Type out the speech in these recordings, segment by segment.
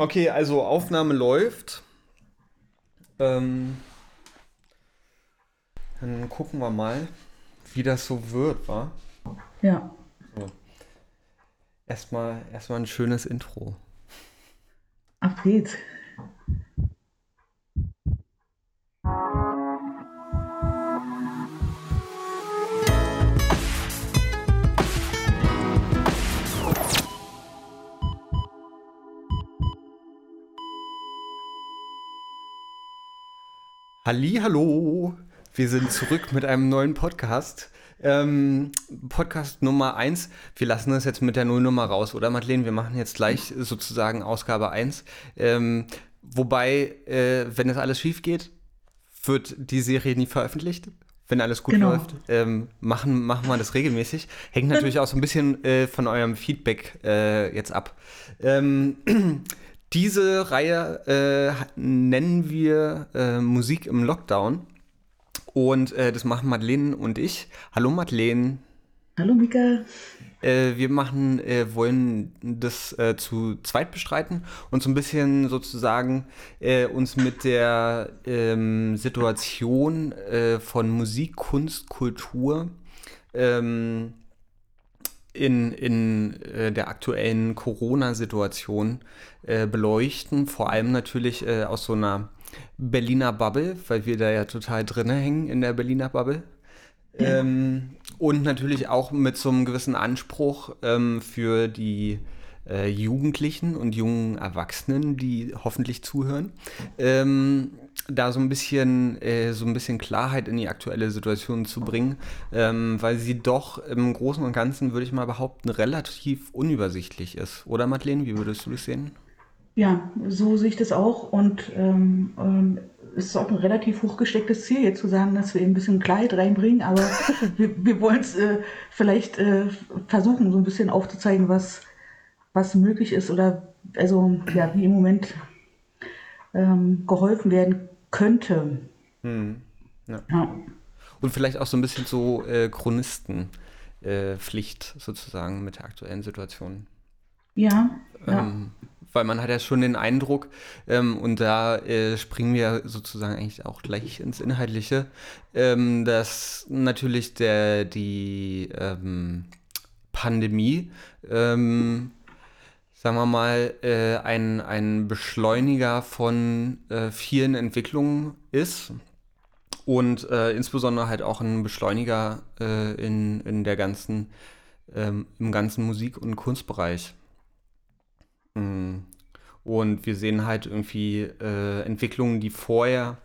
Okay, also Aufnahme läuft. Ähm, dann gucken wir mal, wie das so wird, wa? Ja. So. Erstmal, erstmal ein schönes Intro. Ab geht's. Hallo, wir sind zurück mit einem neuen Podcast. Ähm, Podcast Nummer 1. Wir lassen das jetzt mit der Nullnummer raus, oder Madeleine? Wir machen jetzt gleich sozusagen Ausgabe 1. Ähm, wobei, äh, wenn das alles schief geht, wird die Serie nie veröffentlicht. Wenn alles gut Genau. läuft, ähm, machen, machen wir das regelmäßig. Hängt natürlich auch so ein bisschen äh, von eurem Feedback äh, jetzt ab. Ähm, diese Reihe äh, nennen wir äh, Musik im Lockdown. Und äh, das machen Madeleine und ich. Hallo Madeleine. Hallo Mika. Äh, wir machen, äh, wollen das äh, zu zweit bestreiten und so ein bisschen sozusagen uns mit der ähm, Situation von Musik, Kunst, Kultur ähm, in, in äh, der aktuellen Corona-Situation äh, beleuchten. Vor allem natürlich äh, aus so einer Berliner Bubble, weil wir da ja total drinne hängen in der Berliner Bubble. Ähm, und natürlich auch mit so einem gewissen Anspruch ähm, für die äh, Jugendlichen und jungen Erwachsenen, die hoffentlich zuhören, ähm, da so ein bisschen äh, so ein bisschen Klarheit in die aktuelle Situation zu bringen, ähm, weil sie doch im Großen und Ganzen, würde ich mal behaupten, relativ unübersichtlich ist. Oder Madeleine, wie würdest du das sehen? Ja, so sehe ich das auch. Und ähm, ähm, es ist auch ein relativ hochgestecktes Ziel, jetzt zu sagen, dass wir eben ein bisschen Klarheit reinbringen. Aber wir, wir wollen es äh, vielleicht äh, versuchen, so ein bisschen aufzuzeigen, was, was möglich ist oder also ja, wie im Moment ähm, geholfen werden könnte. Hm. Ja. Ja. Und vielleicht auch so ein bisschen so äh, Chronistenpflicht äh, sozusagen mit der aktuellen Situation. Ja, ja. Ähm, weil man hat ja schon den Eindruck, ähm, und da äh, springen wir sozusagen eigentlich auch gleich ins Inhaltliche, ähm, dass natürlich der, die ähm, Pandemie, ähm, sagen wir mal, äh, ein, ein Beschleuniger von äh, vielen Entwicklungen ist und äh, insbesondere halt auch ein Beschleuniger äh, in, in der ganzen, ähm, im ganzen Musik- und Kunstbereich. Mm. Und wir sehen halt irgendwie äh, Entwicklungen, die vorher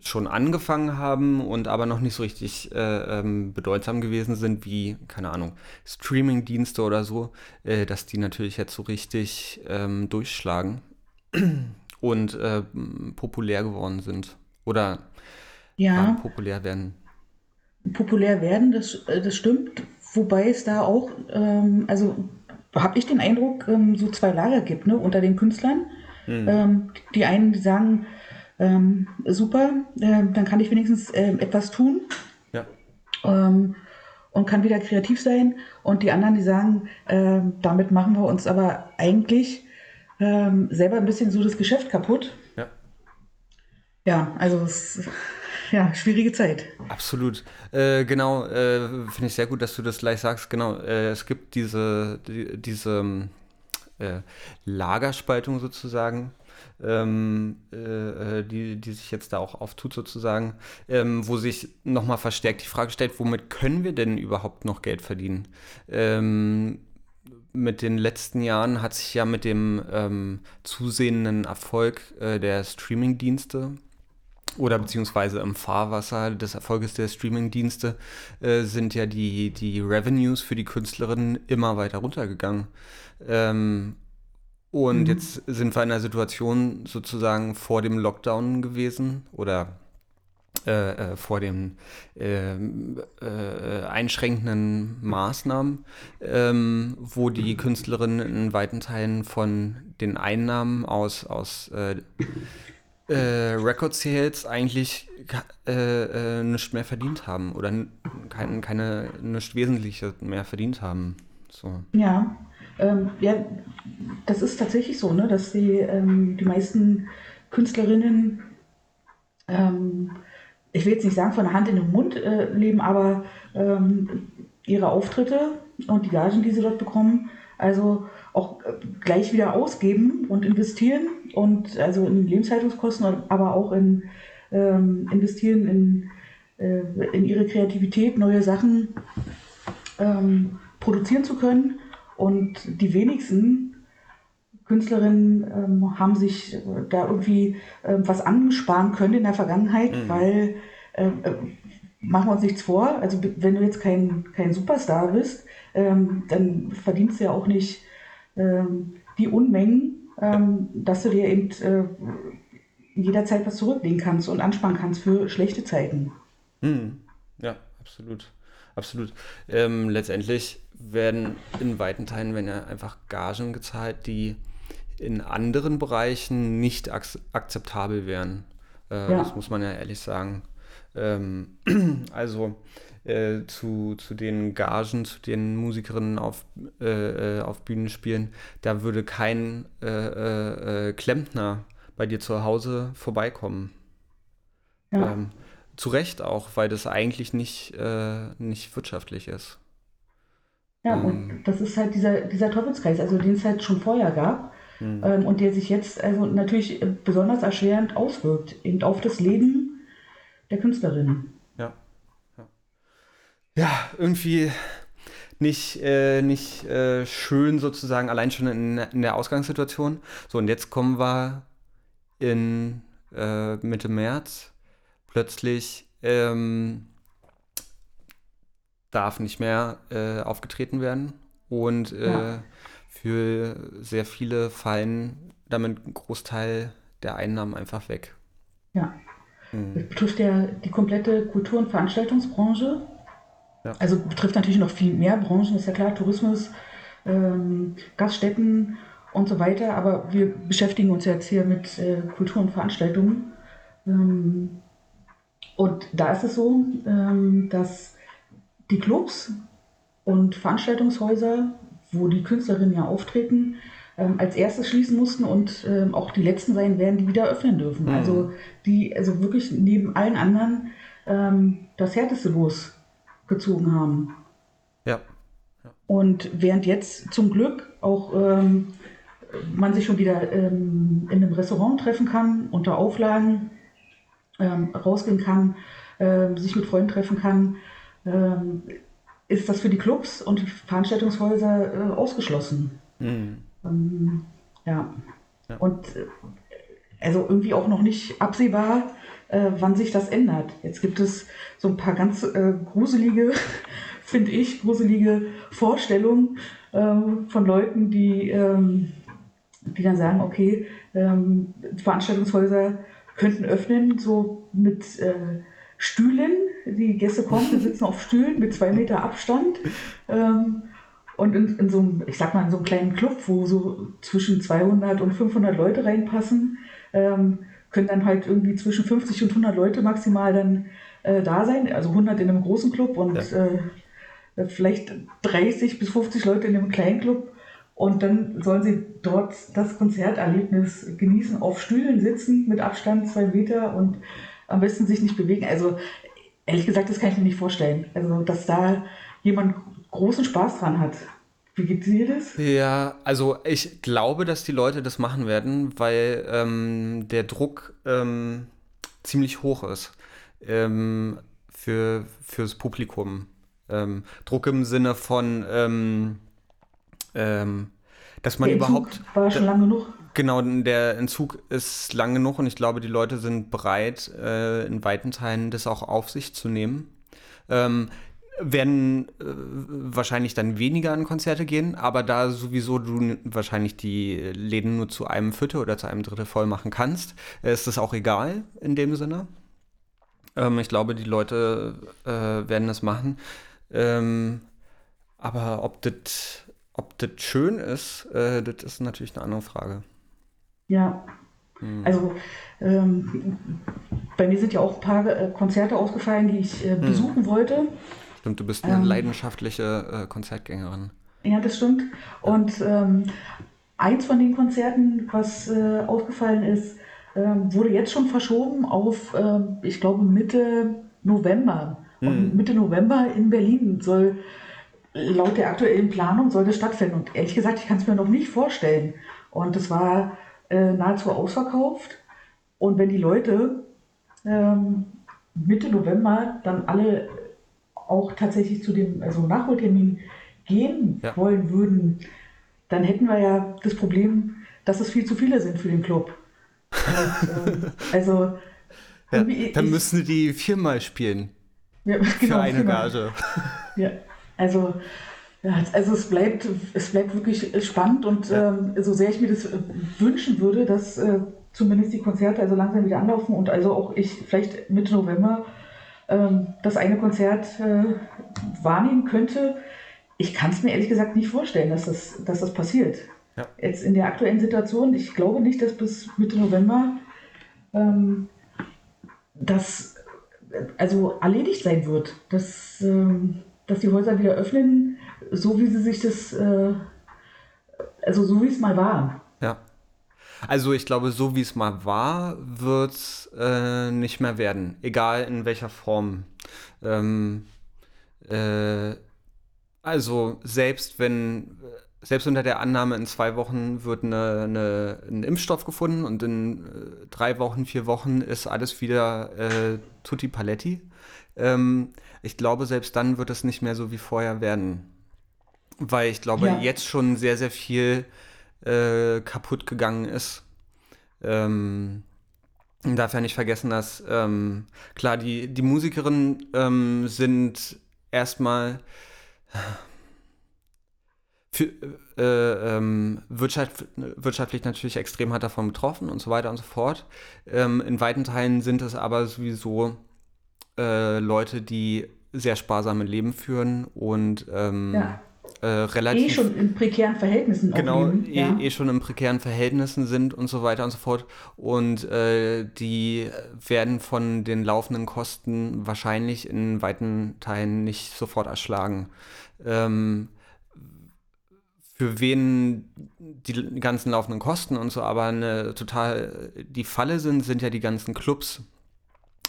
schon angefangen haben und aber noch nicht so richtig äh, ähm, bedeutsam gewesen sind, wie, keine Ahnung, Streaming-Dienste oder so, äh, dass die natürlich jetzt so richtig ähm, durchschlagen und äh, populär geworden sind. Oder ja. populär werden. populär werden, das, äh, das stimmt. Wobei es da auch, ähm, also habe ich den Eindruck, ähm, so zwei Lager gibt ne, unter den Künstlern. Ähm, die einen, die sagen, ähm, super, ähm, dann kann ich wenigstens ähm, etwas tun Ja. ähm, und kann wieder kreativ sein. Und die anderen, die sagen, ähm, damit machen wir uns aber eigentlich ähm, selber ein bisschen so das Geschäft kaputt. Ja. Ja, also es ist ja schwierige Zeit. Absolut. Äh, genau, äh, finde ich sehr gut, dass du das gleich sagst. Genau, äh, es gibt diese, die, diese ähm, äh, Lagerspaltung sozusagen, ähm, äh, äh, die, die sich jetzt da auch auftut sozusagen, ähm, wo sich nochmal verstärkt die Frage stellt, womit können wir denn überhaupt noch Geld verdienen? Ähm, mit den letzten Jahren hat sich ja mit dem ähm, zusehenden Erfolg äh, der Streaming-Dienste oder beziehungsweise im Fahrwasser des Erfolges der Streaming-Dienste äh, sind ja die, die Revenues für die Künstlerinnen immer weiter runtergegangen. Ähm, und Mhm. jetzt sind wir in einer Situation sozusagen vor dem Lockdown gewesen oder äh, äh, vor den ähm, äh, einschränkenden Maßnahmen, ähm, wo die Künstlerinnen in weiten Teilen von den Einnahmen aus, aus äh, äh, Record Sales eigentlich äh, äh, nichts mehr verdient haben oder kein, keine nichts Wesentliches mehr verdient haben. So. Ja, Ähm, ja, das ist tatsächlich so, ne, dass die, ähm, die meisten Künstlerinnen, ähm, ich will jetzt nicht sagen von der Hand in den Mund äh, leben, aber ähm, ihre Auftritte und die Gagen, die sie dort bekommen, also auch äh, gleich wieder ausgeben und investieren und also in Lebenshaltungskosten, aber auch in ähm, investieren in, äh, in ihre Kreativität, neue Sachen ähm, produzieren zu können. Und die wenigsten Künstlerinnen ähm, haben sich äh, da irgendwie äh, was ansparen können in der Vergangenheit, mhm. weil ähm, äh, machen wir uns nichts vor, also wenn du jetzt kein, kein Superstar bist, ähm, dann verdienst du ja auch nicht ähm, die Unmengen, ähm, dass du dir eben äh, jederzeit was zurücklegen kannst und ansparen kannst für schlechte Zeiten. Mhm. Ja, absolut. Absolut. Ähm, letztendlich werden in weiten Teilen wenn ja einfach Gagen gezahlt, die in anderen Bereichen nicht ak akzeptabel wären. Äh, ja. Das muss man ja ehrlich sagen. Ähm, also äh, zu, zu den Gagen, zu den Musikerinnen auf, äh, äh auf Bühnen spielen, da würde kein äh, äh, Klempner bei dir zu Hause vorbeikommen. Ja. Ähm, zu Recht auch, weil das eigentlich nicht, nicht wirtschaftlich ist. Ja, ähm, und das ist halt dieser, dieser Teufelskreis, also den es halt schon vorher gab mhm. ähm, und der sich jetzt also natürlich besonders erschwerend auswirkt, eben auf das Leben der Künstlerin. Ja. Ja, ja irgendwie nicht, äh, nicht äh, schön sozusagen, allein schon in, in, der Ausgangssituation. So, und jetzt kommen wir in äh, Mitte März. Plötzlich ähm, darf nicht mehr äh, aufgetreten werden. Und äh, ja. für sehr viele fallen damit ein Großteil der Einnahmen einfach weg. Ja. Mhm. Das betrifft ja die komplette Kultur- und Veranstaltungsbranche. Ja. Also betrifft natürlich noch viel mehr Branchen, ist ja klar, Tourismus, ähm, Gaststätten und so weiter. Aber wir beschäftigen uns jetzt hier mit äh, Kultur und Veranstaltungen. Ähm, und da ist es so, ähm, dass die Clubs und Veranstaltungshäuser, wo die Künstlerinnen ja auftreten, ähm, als erstes schließen mussten und ähm, auch die letzten sein werden, die wieder öffnen dürfen. Mhm. Also die also wirklich neben allen anderen ähm, das härteste losgezogen haben. Ja. ja. Und während jetzt zum Glück auch ähm, man sich schon wieder ähm, in einem Restaurant treffen kann, unter Auflagen ähm, rausgehen kann, sich mit Freunden treffen kann, ist das für die Clubs und die Veranstaltungshäuser äh, ausgeschlossen. Mhm. Ähm, ja. ja. Und äh, also irgendwie auch noch nicht absehbar, äh, wann sich das ändert. Jetzt gibt es so ein paar ganz äh, gruselige, finde ich, gruselige Vorstellungen ähm, von Leuten, die, ähm, die dann sagen, okay, ähm, Veranstaltungshäuser könnten öffnen, so mit äh, Stühlen. Die Gäste kommen, die sitzen auf Stühlen mit zwei Meter Abstand. Ähm, und in, in, so einem, ich sag mal, in so einem kleinen Club, wo so zwischen 200 und 500 Leute reinpassen, ähm, können dann halt irgendwie zwischen 50 und 100 Leute maximal dann äh, da sein. Also 100 in einem großen Club und ja. äh, vielleicht 30 bis 50 Leute in einem kleinen Club. Und dann sollen sie dort das Konzerterlebnis genießen, auf Stühlen sitzen mit Abstand zwei Meter und am besten sich nicht bewegen. Also ehrlich gesagt, das kann ich mir nicht vorstellen. Also, dass da jemand großen Spaß dran hat. Wie geht dir das? Ja, also ich glaube, dass die Leute das machen werden, weil ähm, der Druck ähm, ziemlich hoch ist ähm, für, fürs Publikum. Ähm, Druck im Sinne von, ähm, ähm, dass man der überhaupt. War schon lange genug. Genau, der Entzug ist lang genug und ich glaube, die Leute sind bereit, äh, in weiten Teilen das auch auf sich zu nehmen. Ähm, werden äh, wahrscheinlich dann weniger an Konzerte gehen, aber da sowieso du wahrscheinlich die Läden nur zu einem Viertel oder zu einem Drittel voll machen kannst, äh, ist das auch egal in dem Sinne. Ähm, ich glaube, die Leute äh, werden das machen. Ähm, aber ob das ob schön ist, äh, das ist natürlich eine andere Frage. Ja. Hm. Also ähm, bei mir sind ja auch ein paar äh, Konzerte ausgefallen, die ich äh, hm. besuchen hm. wollte. Stimmt, du bist eine ähm, leidenschaftliche äh, Konzertgängerin. Ja, das stimmt. Und ähm, eins von den Konzerten, was äh, aufgefallen ist, äh, wurde jetzt schon verschoben auf, äh, ich glaube, Mitte November. Mhm. Und hm. Mitte November in Berlin soll laut der aktuellen Planung soll das stattfinden. Und ehrlich gesagt, ich kann es mir noch nicht vorstellen. Und es war äh, nahezu ausverkauft. Und wenn die Leute ähm, Mitte November dann alle auch tatsächlich zu dem also Nachholtermin gehen ja. wollen würden, dann hätten wir ja das Problem, dass es viel zu viele sind für den Club. Und, äh, also ja, dann müssen die viermal spielen. Ja, genau, für eine viermal. Gage. Ja, also, ja, also es bleibt, es bleibt wirklich spannend und ja. ähm, so sehr ich mir das wünschen würde, dass äh, zumindest die Konzerte also langsam wieder anlaufen und also auch ich vielleicht Mitte November ähm, das eine Konzert äh, wahrnehmen könnte. Ich kann es mir ehrlich gesagt nicht vorstellen, dass das, dass das passiert. Ja. Jetzt in der aktuellen Situation, ich glaube nicht, dass bis Mitte November ähm, das also erledigt sein wird, dass, ähm, dass die Häuser wieder öffnen, so wie sie sich das, äh, also so wie es mal war. Ja. Also ich glaube, so wie es mal war, wird es äh, nicht mehr werden, egal in welcher Form. Ähm, äh, also selbst wenn, selbst unter der Annahme, in zwei Wochen wird eine, eine, ein Impfstoff gefunden und in äh, drei Wochen, vier Wochen ist alles wieder äh, tutti paletti. Ähm, ich glaube, selbst dann wird es nicht mehr so wie vorher werden. Weil ich glaube, ja. jetzt schon sehr, sehr viel äh, kaputt gegangen ist. Ähm, darf ja nicht vergessen, dass ähm, klar, die, die Musikerinnen ähm, sind erstmal für, äh, ähm, Wirtschaft, wirtschaftlich natürlich extrem hart davon betroffen und so weiter und so fort. Ähm, in weiten Teilen sind es aber sowieso äh, Leute, die sehr sparsame Leben führen und ähm, ja äh, relativ. Eh schon in prekären Verhältnissen Genau, leben, eh, ja. eh, schon in prekären Verhältnissen sind und so weiter und so fort. Und äh, die werden von den laufenden Kosten wahrscheinlich in weiten Teilen nicht sofort erschlagen. Ähm, für wen die ganzen laufenden Kosten und so aber eine total die Falle sind, sind ja die ganzen Clubs,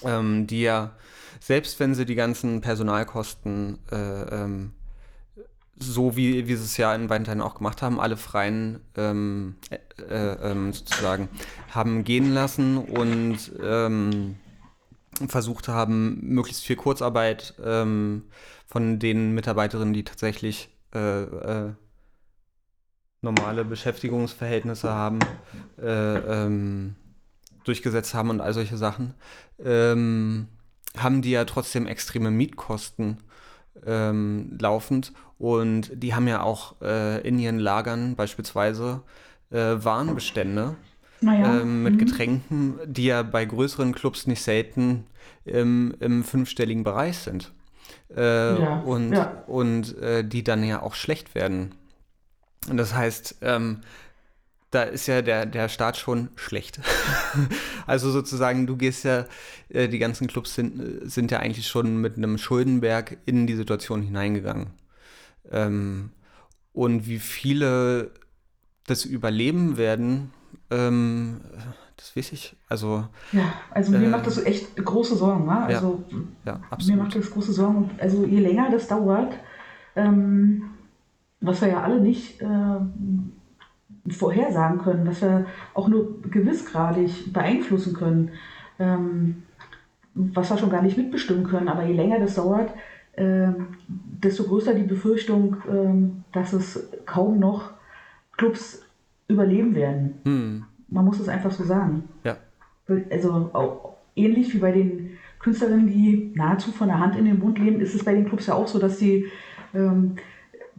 ähm, die ja, selbst wenn sie die ganzen Personalkosten äh, ähm, so wie, sie es ja in weiten Teilen auch gemacht haben, alle Freien ähm, äh, äh, ähm, sozusagen haben gehen lassen und ähm, versucht haben, möglichst viel Kurzarbeit ähm, von den Mitarbeiterinnen, die tatsächlich äh, äh normale Beschäftigungsverhältnisse haben, äh, ähm, durchgesetzt haben und all solche Sachen, ähm, haben die ja trotzdem extreme Mietkosten ähm, laufend. Und die haben ja auch äh, in ihren Lagern beispielsweise äh, Warenbestände naja. ähm, mit mhm. Getränken, die ja bei größeren Clubs nicht selten im, im fünfstelligen Bereich sind. Äh, ja. Und, ja. und äh, die dann ja auch schlecht werden. Und das heißt, ähm, da ist ja der, der Start schon schlecht. also sozusagen, du gehst ja, äh, die ganzen Clubs sind, sind ja eigentlich schon mit einem Schuldenberg in die Situation hineingegangen. Ähm, und wie viele das überleben werden, ähm, das weiß ich. Also, ja, also mir äh, macht das so echt große Sorgen. Ne? Also, ja, ja, absolut. Mir macht das große Sorgen. Also je länger das dauert, ähm, was wir ja alle nicht äh, vorhersagen können, was wir auch nur gewissgradig beeinflussen können, ähm, was wir schon gar nicht mitbestimmen können. Aber je länger das dauert, äh, desto größer die Befürchtung, äh, dass es kaum noch Clubs überleben werden. Hm. Man muss es einfach so sagen. Ja. Also auch ähnlich wie bei den Künstlerinnen, die nahezu von der Hand in den Mund leben, ist es bei den Clubs ja auch so, dass sie ähm,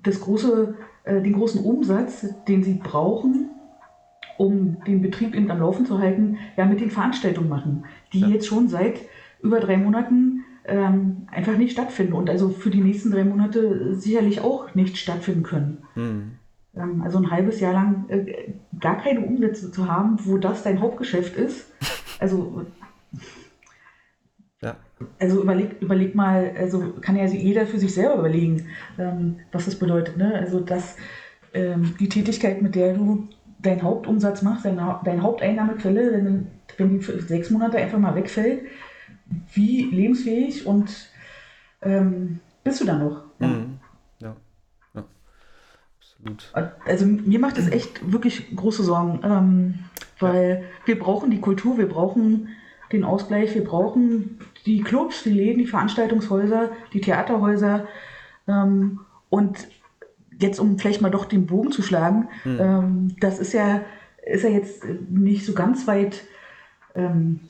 das große äh, den großen Umsatz, den sie brauchen, um den Betrieb eben am Laufen zu halten, ja mit den Veranstaltungen machen, die ja. jetzt schon seit über drei Monaten ähm, einfach nicht stattfinden und also für die nächsten drei Monate sicherlich auch nicht stattfinden können. Mhm. Ähm, also ein halbes Jahr lang äh, gar keine Umsätze zu haben, wo das dein Hauptgeschäft ist. Also. Also überleg, überleg mal, also kann ja jeder für sich selber überlegen, ähm, was das bedeutet. Ne? Also dass ähm, die Tätigkeit, mit der du deinen Hauptumsatz machst, deine, deine Haupteinnahmequelle, wenn, wenn die für sechs Monate einfach mal wegfällt, wie lebensfähig und ähm, bist du dann noch? Ja. Mhm. ja. ja. Absolut. Also mir macht es echt wirklich große Sorgen, ähm, weil ja. wir brauchen die Kultur, wir brauchen den Ausgleich, wir brauchen die Clubs, die Läden, die Veranstaltungshäuser, die Theaterhäuser ähm, und jetzt um vielleicht mal doch den Bogen zu schlagen, mhm. ähm, das ist ja, ist ja jetzt nicht so ganz weit ähm,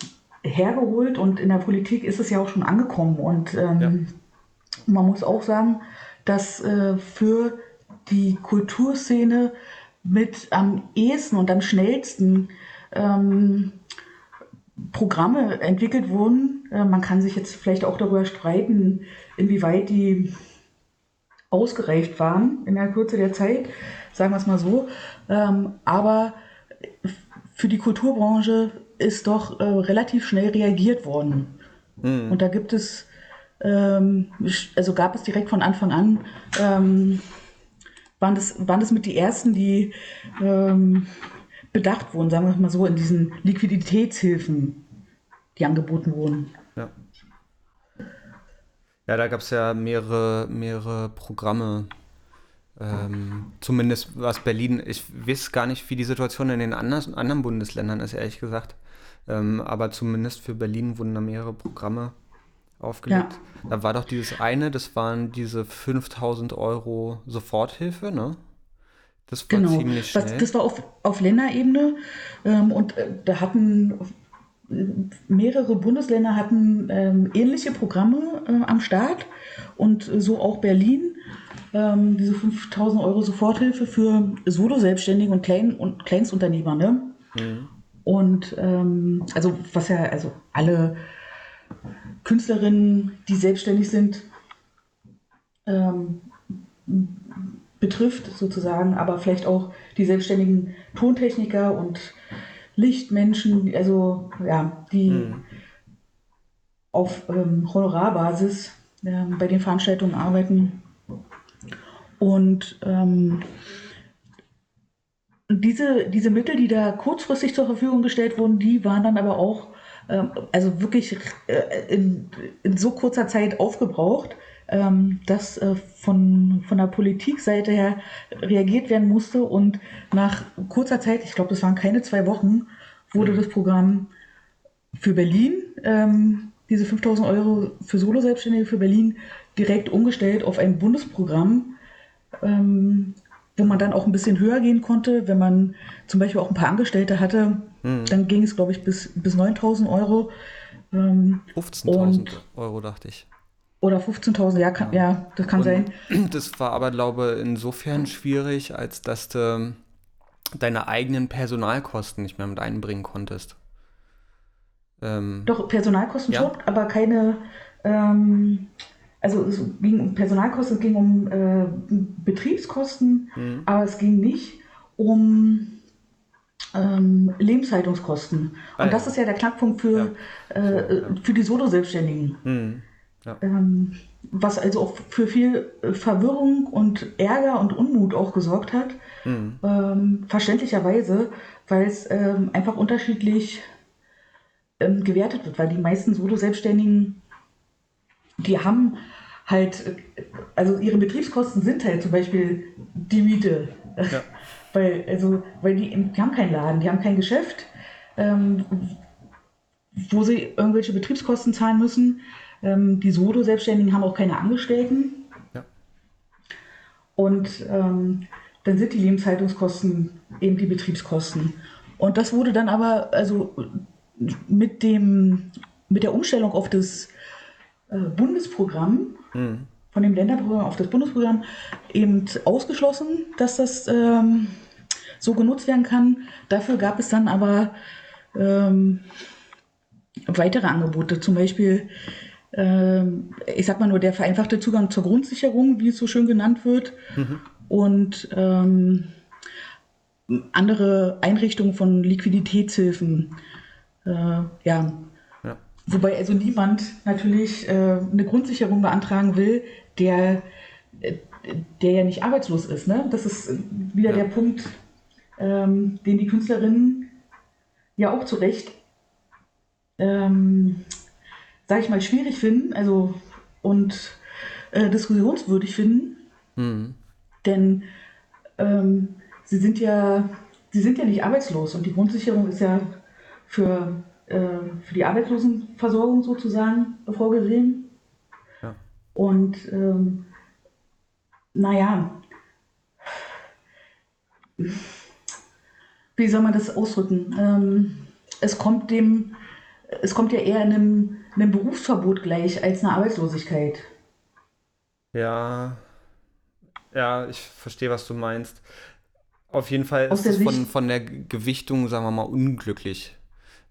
hergeholt und in der Politik ist es ja auch schon angekommen. Und ähm, ja. man muss auch sagen, dass äh, für die Kulturszene mit am ehesten und am schnellsten ähm, Programme entwickelt wurden. Äh, man kann sich jetzt vielleicht auch darüber streiten, inwieweit die ausgereift waren in der Kürze der Zeit, sagen wir es mal so. Ähm, aber für die Kulturbranche ist doch äh, relativ schnell reagiert worden. Mhm. Und da gibt es, ähm, also gab es direkt von Anfang an, ähm, waren, das, waren das mit die ersten, die bedacht wurden, sagen wir mal so, in diesen Liquiditätshilfen, die angeboten wurden. Ja. Ja, da gab es ja mehrere, mehrere Programme. Ähm, zumindest was Berlin, ich weiß gar nicht, wie die Situation in den anderen, anderen Bundesländern ist, ehrlich gesagt. Ähm, aber zumindest für Berlin wurden da mehrere Programme aufgelegt. Ja. Da war doch dieses eine, das waren diese 5000 Euro Soforthilfe, ne? Das war genau. ziemlich schnell. Das, das war auf, auf Länderebene ähm, und äh, da hatten mehrere Bundesländer hatten ähm, ähnliche Programme äh, am Start und so auch Berlin. Ähm, diese 5000 Euro Soforthilfe für Solo-Selbstständige und, Klein und Kleinstunternehmer. Ne? Mhm. Und ähm, also was ja, also alle Künstlerinnen, die selbstständig sind, ähm, betrifft sozusagen, aber vielleicht auch die selbstständigen Tontechniker und Lichtmenschen, also ja, die mhm. auf ähm, Honorarbasis äh, bei den Veranstaltungen arbeiten. Und ähm, diese, diese Mittel, die da kurzfristig zur Verfügung gestellt wurden, die waren dann aber auch ähm, also wirklich äh, in, in so kurzer Zeit aufgebraucht, dass äh, von, von der Politikseite her reagiert werden musste. Und nach kurzer Zeit, ich glaube, das waren keine zwei Wochen, wurde mhm. das Programm für Berlin, ähm, diese 5000 Euro für Solo-Selbstständige für Berlin, direkt umgestellt auf ein Bundesprogramm, ähm, wo man dann auch ein bisschen höher gehen konnte. Wenn man zum Beispiel auch ein paar Angestellte hatte, mhm. dann ging es, glaube ich, bis, bis 9000 Euro. Ähm, 15.000 Euro, dachte ich. Oder 15.000, ja, ja. ja, das kann Und sein. Das war aber, glaube ich, insofern schwierig, als dass du deine eigenen Personalkosten nicht mehr mit einbringen konntest. Ähm, Doch, Personalkosten ja. schon, aber keine, ähm, also es ging um Personalkosten, es ging um äh, Betriebskosten, mhm. aber es ging nicht um ähm, Lebenshaltungskosten. Und ah, das ist ja der Knackpunkt für, ja. äh, für die Solo-Selbstständigen. Mhm. Ja. Ähm, was also auch für viel äh, Verwirrung und Ärger und Unmut auch gesorgt hat. Mhm. Ähm, verständlicherweise, weil es ähm, einfach unterschiedlich ähm, gewertet wird, weil die meisten Solo-Selbstständigen, die haben halt, also ihre Betriebskosten sind halt zum Beispiel die Miete. Ja. weil, also, weil die, die haben keinen Laden, die haben kein Geschäft, ähm, wo sie irgendwelche Betriebskosten zahlen müssen. Ähm, die Solo-Selbstständigen haben auch keine Angestellten. Ja. Und ähm, dann sind die Lebenshaltungskosten eben die Betriebskosten. Und das wurde dann aber, also mit, dem, mit der Umstellung auf das äh, Bundesprogramm, mhm. von dem Länderprogramm auf das Bundesprogramm, eben ausgeschlossen, dass das ähm, so genutzt werden kann. Dafür gab es dann aber ähm, weitere Angebote, zum Beispiel ich sag mal nur der vereinfachte Zugang zur Grundsicherung, wie es so schön genannt wird, mhm. und ähm, andere Einrichtungen von Liquiditätshilfen, äh, ja, ja, wobei also niemand natürlich äh, eine Grundsicherung beantragen will, der, äh, der ja nicht arbeitslos ist. Ne? Das ist wieder ja. der Punkt, ähm, den die Künstlerinnen ja auch zu Recht, ähm, sag ich mal, schwierig finden also, und äh, diskussionswürdig finden. Mhm. Denn ähm, sie sind ja, sie sind ja nicht arbeitslos und die Grundsicherung ist ja für, äh, für die Arbeitslosenversorgung sozusagen vorgesehen. Ja. Und ähm, naja, wie soll man das ausdrücken? Ähm, es kommt dem, es kommt ja eher einem, einem Berufsverbot gleich als eine Arbeitslosigkeit. Ja, ja, ich verstehe, was du meinst. Auf jeden Fall Aus ist es von, von der Gewichtung, sagen wir mal, unglücklich.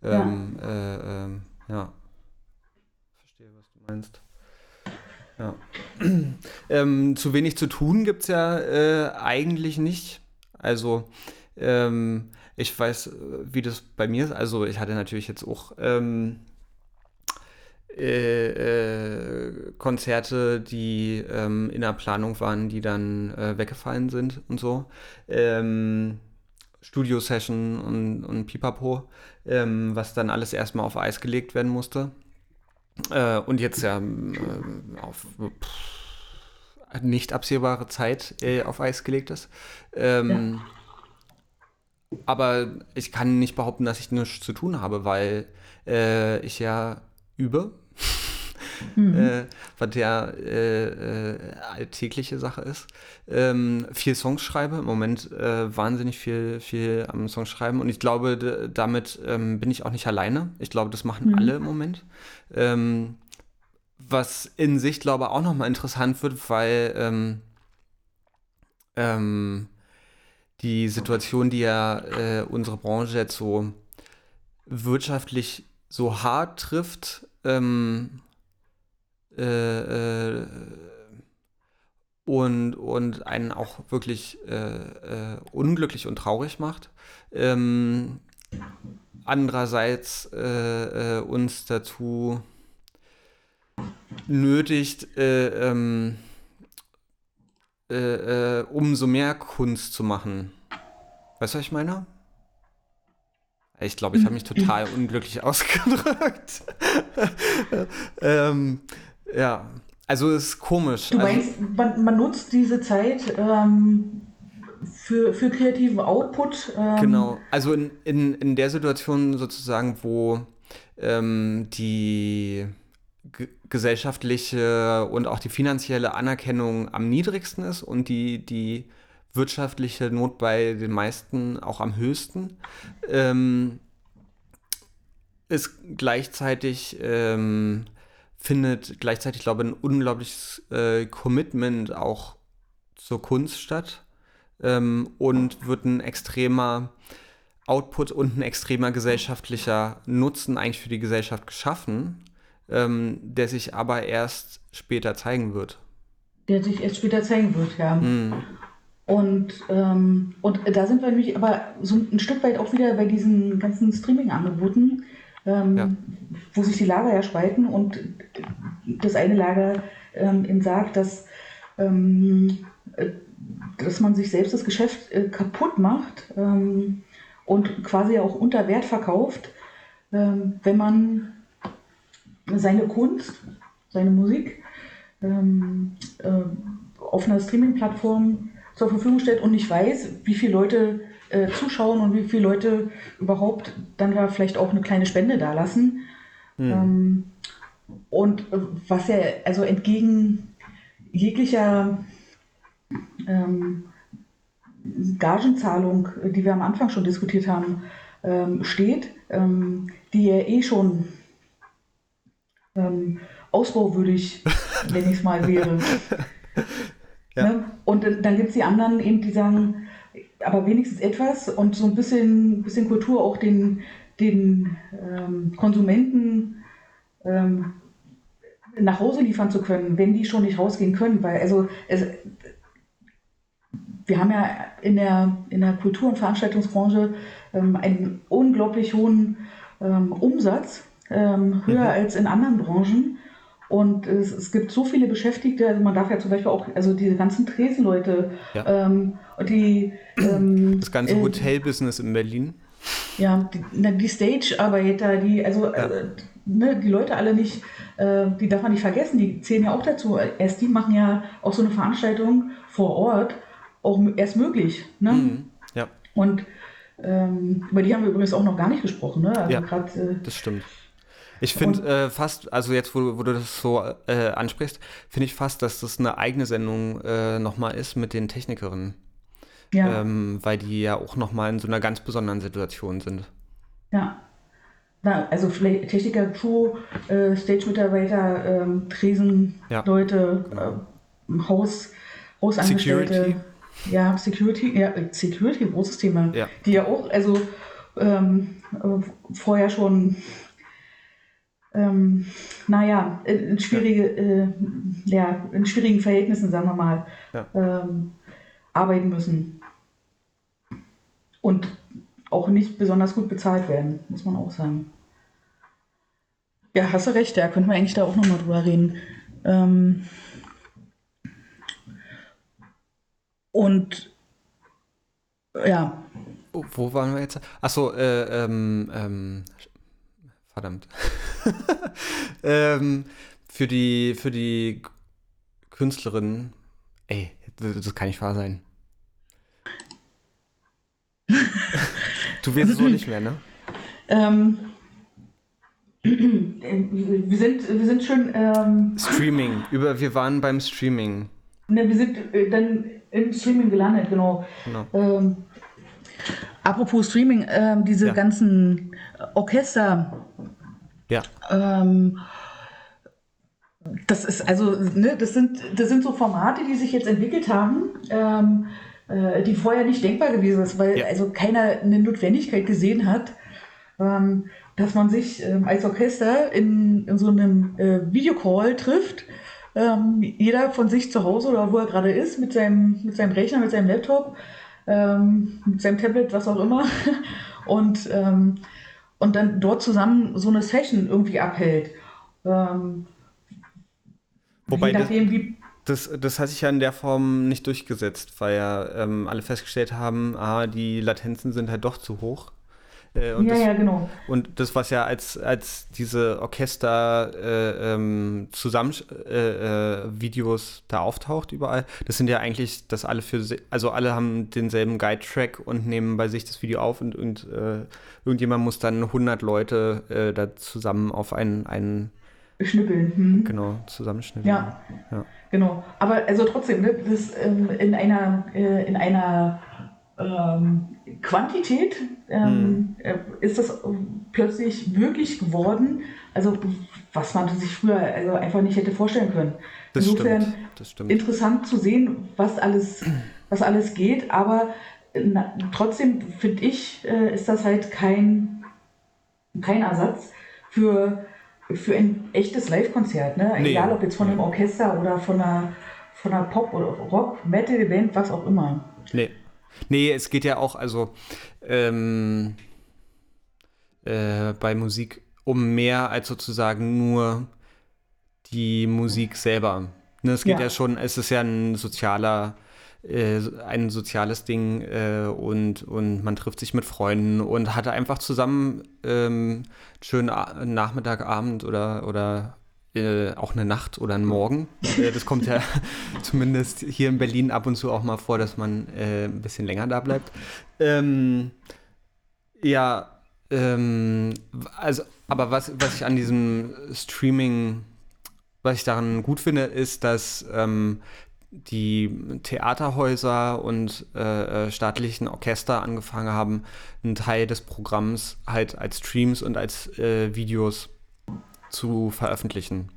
Ja. Ähm, äh, ähm, ja. Verstehe, was du meinst. Ja. ähm, zu wenig zu tun gibt es ja äh, eigentlich nicht. Also, ähm, ich weiß, äh, wie das bei mir ist. Also, ich hatte natürlich jetzt auch ähm, äh, äh, Konzerte, die ähm, in der Planung waren, die dann äh, weggefallen sind und so. Ähm, Studio-Session und, und Pipapo, ähm, was dann alles erstmal auf Eis gelegt werden musste. Äh, und jetzt ja äh, auf pff, nicht absehbare Zeit äh, auf Eis gelegt ist. Ähm, ja. Aber ich kann nicht behaupten, dass ich nichts zu tun habe, weil ich ja übe mhm. äh, was ja äh, äh, alltägliche Sache ist. Ähm, viel Songs schreibe, im Moment äh, wahnsinnig viel, viel am Songs schreiben und ich glaube, damit ähm, bin ich auch nicht alleine. Ich glaube, das machen mhm. alle im Moment. Ähm, was in sich, glaube ich, auch nochmal interessant wird, weil ähm, ähm, die Situation, die ja äh, unsere Branche jetzt so wirtschaftlich so hart trifft, ähm, äh, äh, und, und einen auch wirklich äh, äh, unglücklich und traurig macht. Ähm, andererseits äh, uns dazu nötigt, ähm, umso mehr Kunst zu machen. Weißt du, was ich meine? Ich glaube, ich habe mich total unglücklich ausgedrückt. ähm, ja, also es ist komisch. Du also meinst, also, man, man, nutzt diese Zeit ähm, für, für kreativen Output? Ähm. Genau, also in, in, in der Situation sozusagen, wo ähm, die gesellschaftliche und auch die finanzielle Anerkennung am niedrigsten ist und die, die wirtschaftliche Not bei den meisten auch am höchsten, ähm, ist gleichzeitig ähm, findet gleichzeitig, glaube ich, ein unglaubliches äh, Commitment auch zur Kunst statt ähm, und wird ein extremer Output und ein extremer gesellschaftlicher Nutzen eigentlich für die Gesellschaft geschaffen, ähm, der sich aber erst später zeigen wird. Der sich erst später zeigen wird, ja. Mm. Und, ähm, und da sind wir nämlich aber so ein Stück weit auch wieder bei diesen ganzen Streaming-Angeboten, ähm, ja. wo sich die Lager ja spalten und das eine Lager ähm, sagt, dass, ähm, dass man sich selbst das Geschäft äh, kaputt macht ähm, und quasi auch unter Wert verkauft, ähm, wenn man seine Kunst, seine Musik ähm, äh, auf einer Streaming-Plattform zur Verfügung stellt und nicht weiß, wie viele Leute äh, zuschauen und wie viele Leute überhaupt dann da vielleicht auch eine kleine Spende dalassen. Mhm. Ähm, und äh, was ja also entgegen jeglicher ähm, Gagenzahlung, die wir am Anfang schon diskutiert haben, ähm, steht, ähm, die ja eh schon ähm, ausbauwürdig, wenn ich es mal wäre. Ja. Ne? Und dann gibt es die anderen eben, die sagen, aber wenigstens etwas und so ein bisschen, bisschen Kultur auch den, den ähm, Konsumenten ähm, nach Hause liefern zu können, wenn die schon nicht rausgehen können. Weil also es, wir haben ja in der, in der Kultur- und Veranstaltungsbranche ähm, einen unglaublich hohen ähm, Umsatz ähm, höher mhm. als in anderen Branchen. Und es, es, gibt so viele Beschäftigte, also man darf ja zum Beispiel auch, also diese ganzen Tresenleute, ja. ähm, die ähm, das ganze äh, Hotelbusiness in Berlin. Ja, die, die Stage-Arbeiter, die, also ja. äh, ne, die Leute alle nicht, äh, die darf man nicht vergessen, die zählen ja auch dazu. Erst die machen ja auch so eine Veranstaltung vor Ort auch erst möglich. Ne? Mhm. Ja. Und ähm, über die haben wir übrigens auch noch gar nicht gesprochen. Ne? Also ja, grad, äh, das stimmt. Ich finde äh, fast, also jetzt, wo, wo du das so äh, ansprichst, finde ich fast, dass das eine eigene Sendung äh, nochmal ist mit den Technikerinnen. Ja. Ähm, weil die ja auch nochmal in so einer ganz besonderen Situation sind. Ja. Na, also Techniker, Crew, äh, Stage-Mitarbeiter, ähm, Tresenleute, ja, genau. äh, Haus, Hausangestellte. Security. Ja, Security, ja, Security, großes Thema. Ja. Die ja auch, also ähm, äh, vorher schon ähm, naja, in, schwierige, äh, ja, in schwierigen Verhältnissen, sagen wir mal, ja. ähm, arbeiten müssen. Und auch nicht besonders gut bezahlt werden, muss man auch sagen. Ja, hast du recht, da ja, könnten wir eigentlich da auch nochmal drüber reden. Ähm, und ja. Wo waren wir jetzt? Achso, äh, ähm, ähm, verdammt. ähm, für die, für die Künstlerin, ey, das kann nicht wahr sein. du wirst es wohl nicht mehr, ne? Ähm, wir, sind, wir sind schon. Ähm, Streaming. Über, wir waren beim Streaming. Ne, wir sind äh, dann im Streaming gelandet, genau. genau. Ähm, apropos Streaming, ähm, diese ja. ganzen Orchester ja. Ähm, das ist also, ne, das sind, das sind so Formate, die sich jetzt entwickelt haben, ähm, äh, die vorher nicht denkbar gewesen ist, weil ja. also keiner eine Notwendigkeit gesehen hat, ähm, dass man sich ähm, als Orchester in, in so einem äh, Videocall trifft. Ähm, jeder von sich zu Hause oder wo er gerade ist, mit seinem, mit seinem Rechner, mit seinem Laptop, ähm, mit seinem Tablet, was auch immer. Und ähm, und dann dort zusammen so eine Session irgendwie abhält. Ähm, Wobei nachdem, das, das, das, hat sich ja in der Form nicht durchgesetzt, weil ja ähm, alle festgestellt haben, ah, die Latenzen sind halt doch zu hoch. Äh, ja, das, ja, genau. Und das, was ja als, als diese Orchester äh, ähm, äh, äh, Videos da auftaucht überall, das sind ja eigentlich, dass alle für also alle haben denselben Guide-Track und nehmen bei sich das Video auf und, und äh, irgendjemand muss dann 100 Leute äh, da zusammen auf einen, einen Schnippeln. Hm. Genau, zusammenschnippeln. Ja. ja. Genau. Aber also trotzdem, ne, das ähm, in einer, in einer ähm, Quantität ähm, hm. ist das plötzlich möglich geworden, also was man sich früher also einfach nicht hätte vorstellen können. Das Insofern stimmt. Das stimmt. interessant zu sehen, was alles, was alles geht, aber na, trotzdem finde ich, äh, ist das halt kein, kein Ersatz für, für ein echtes Live-Konzert. Ne? Nee. Egal ob jetzt von einem Orchester oder von einer, von einer Pop- oder Rock, Metal-Band, was auch immer. Nee, es geht ja auch, also ähm, äh, bei Musik um mehr als sozusagen nur die Musik selber. Ne, es geht ja. ja schon, es ist ja ein sozialer, äh, ein soziales Ding äh, und, und man trifft sich mit Freunden und hatte einfach zusammen ähm, schönen Nachmittag, Abend oder, oder äh, auch eine Nacht oder einen Morgen. Äh, das kommt ja zumindest hier in Berlin ab und zu auch mal vor, dass man äh, ein bisschen länger da bleibt. Ähm, ja, ähm, also, aber was, was ich an diesem Streaming, was ich daran gut finde, ist, dass ähm, die Theaterhäuser und äh, äh staatlichen Orchester angefangen haben, einen Teil des Programms halt als Streams und als äh, Videos zu veröffentlichen.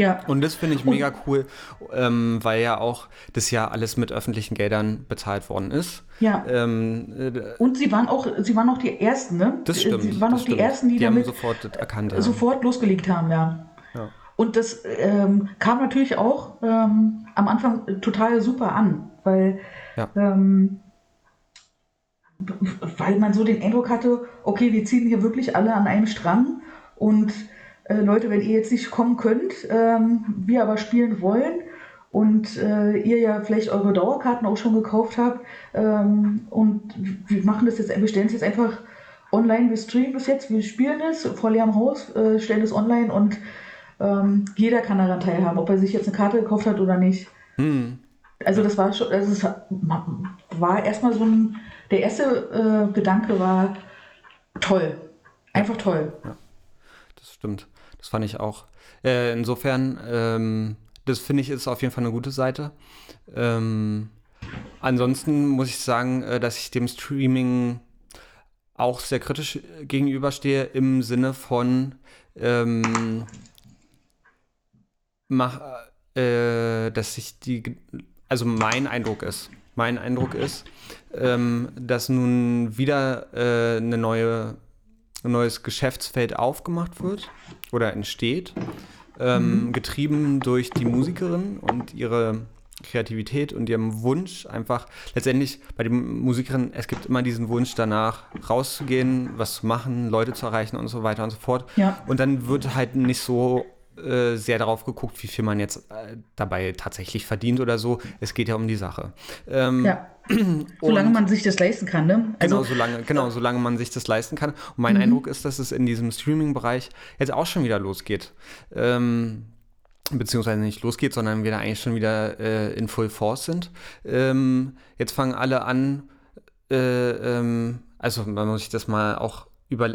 Ja. Und das finde ich mega cool, ähm, weil ja auch das ja alles mit öffentlichen Geldern bezahlt worden ist. Ja. Ähm, äh, und sie waren auch, sie waren auch die ersten, ne? Das stimmt. Sie waren auch die ersten, die, die damit sofort erkannt haben. Sofort losgelegt haben, ja. ja. Und das ähm, kam natürlich auch ähm, am Anfang total super an, weil, ja. Ähm, weil man so den Eindruck hatte, okay, wir ziehen hier wirklich alle an einem Strang und äh, Leute, wenn ihr jetzt nicht kommen könnt, ähm, wir aber spielen wollen und äh, ihr ja vielleicht eure Dauerkarten auch schon gekauft habt ähm, und wir machen das jetzt, wir stellen es jetzt einfach online, wir streamen es jetzt, wir spielen es vor leerem Haus, äh, stellen es online und ähm, jeder kann daran teilhaben, ob er sich jetzt eine Karte gekauft hat oder nicht. Hm. Also das war schon, also es war erstmal so ein, der erste äh, Gedanke war toll, einfach toll. Ja, das stimmt, das fand ich auch. Äh, insofern, ähm, das finde ich ist auf jeden Fall eine gute Seite. Ähm, ansonsten muss ich sagen, äh, dass ich dem Streaming auch sehr kritisch gegenüberstehe im Sinne von ähm, mach, äh, dass sich die, also mein Eindruck ist, mein Eindruck ist, ähm, dass nun wieder äh, eine neue, ein neues Geschäftsfeld aufgemacht wird oder entsteht, ähm, mhm. getrieben durch die Musikerin und ihre Kreativität und ihrem Wunsch einfach letztendlich bei den Musikerinnen, es gibt immer diesen Wunsch danach rauszugehen, was zu machen, Leute zu erreichen und so weiter und so fort. Ja. Und dann wird halt nicht so äh, sehr darauf geguckt, wie viel man jetzt äh, dabei tatsächlich verdient oder so. Es geht ja um die Sache. Ähm, ja. solange man sich das leisten kann, ne? Also, genau, solange, genau, solange man sich das leisten kann. Und mein mhm. Eindruck ist, dass es in diesem Streaming-Bereich jetzt auch schon wieder losgeht. Ähm, beziehungsweise nicht losgeht, sondern wir da eigentlich schon wieder äh, in Full Force sind. Ähm, jetzt fangen alle an, äh, ähm, also man muss sich das mal auch über,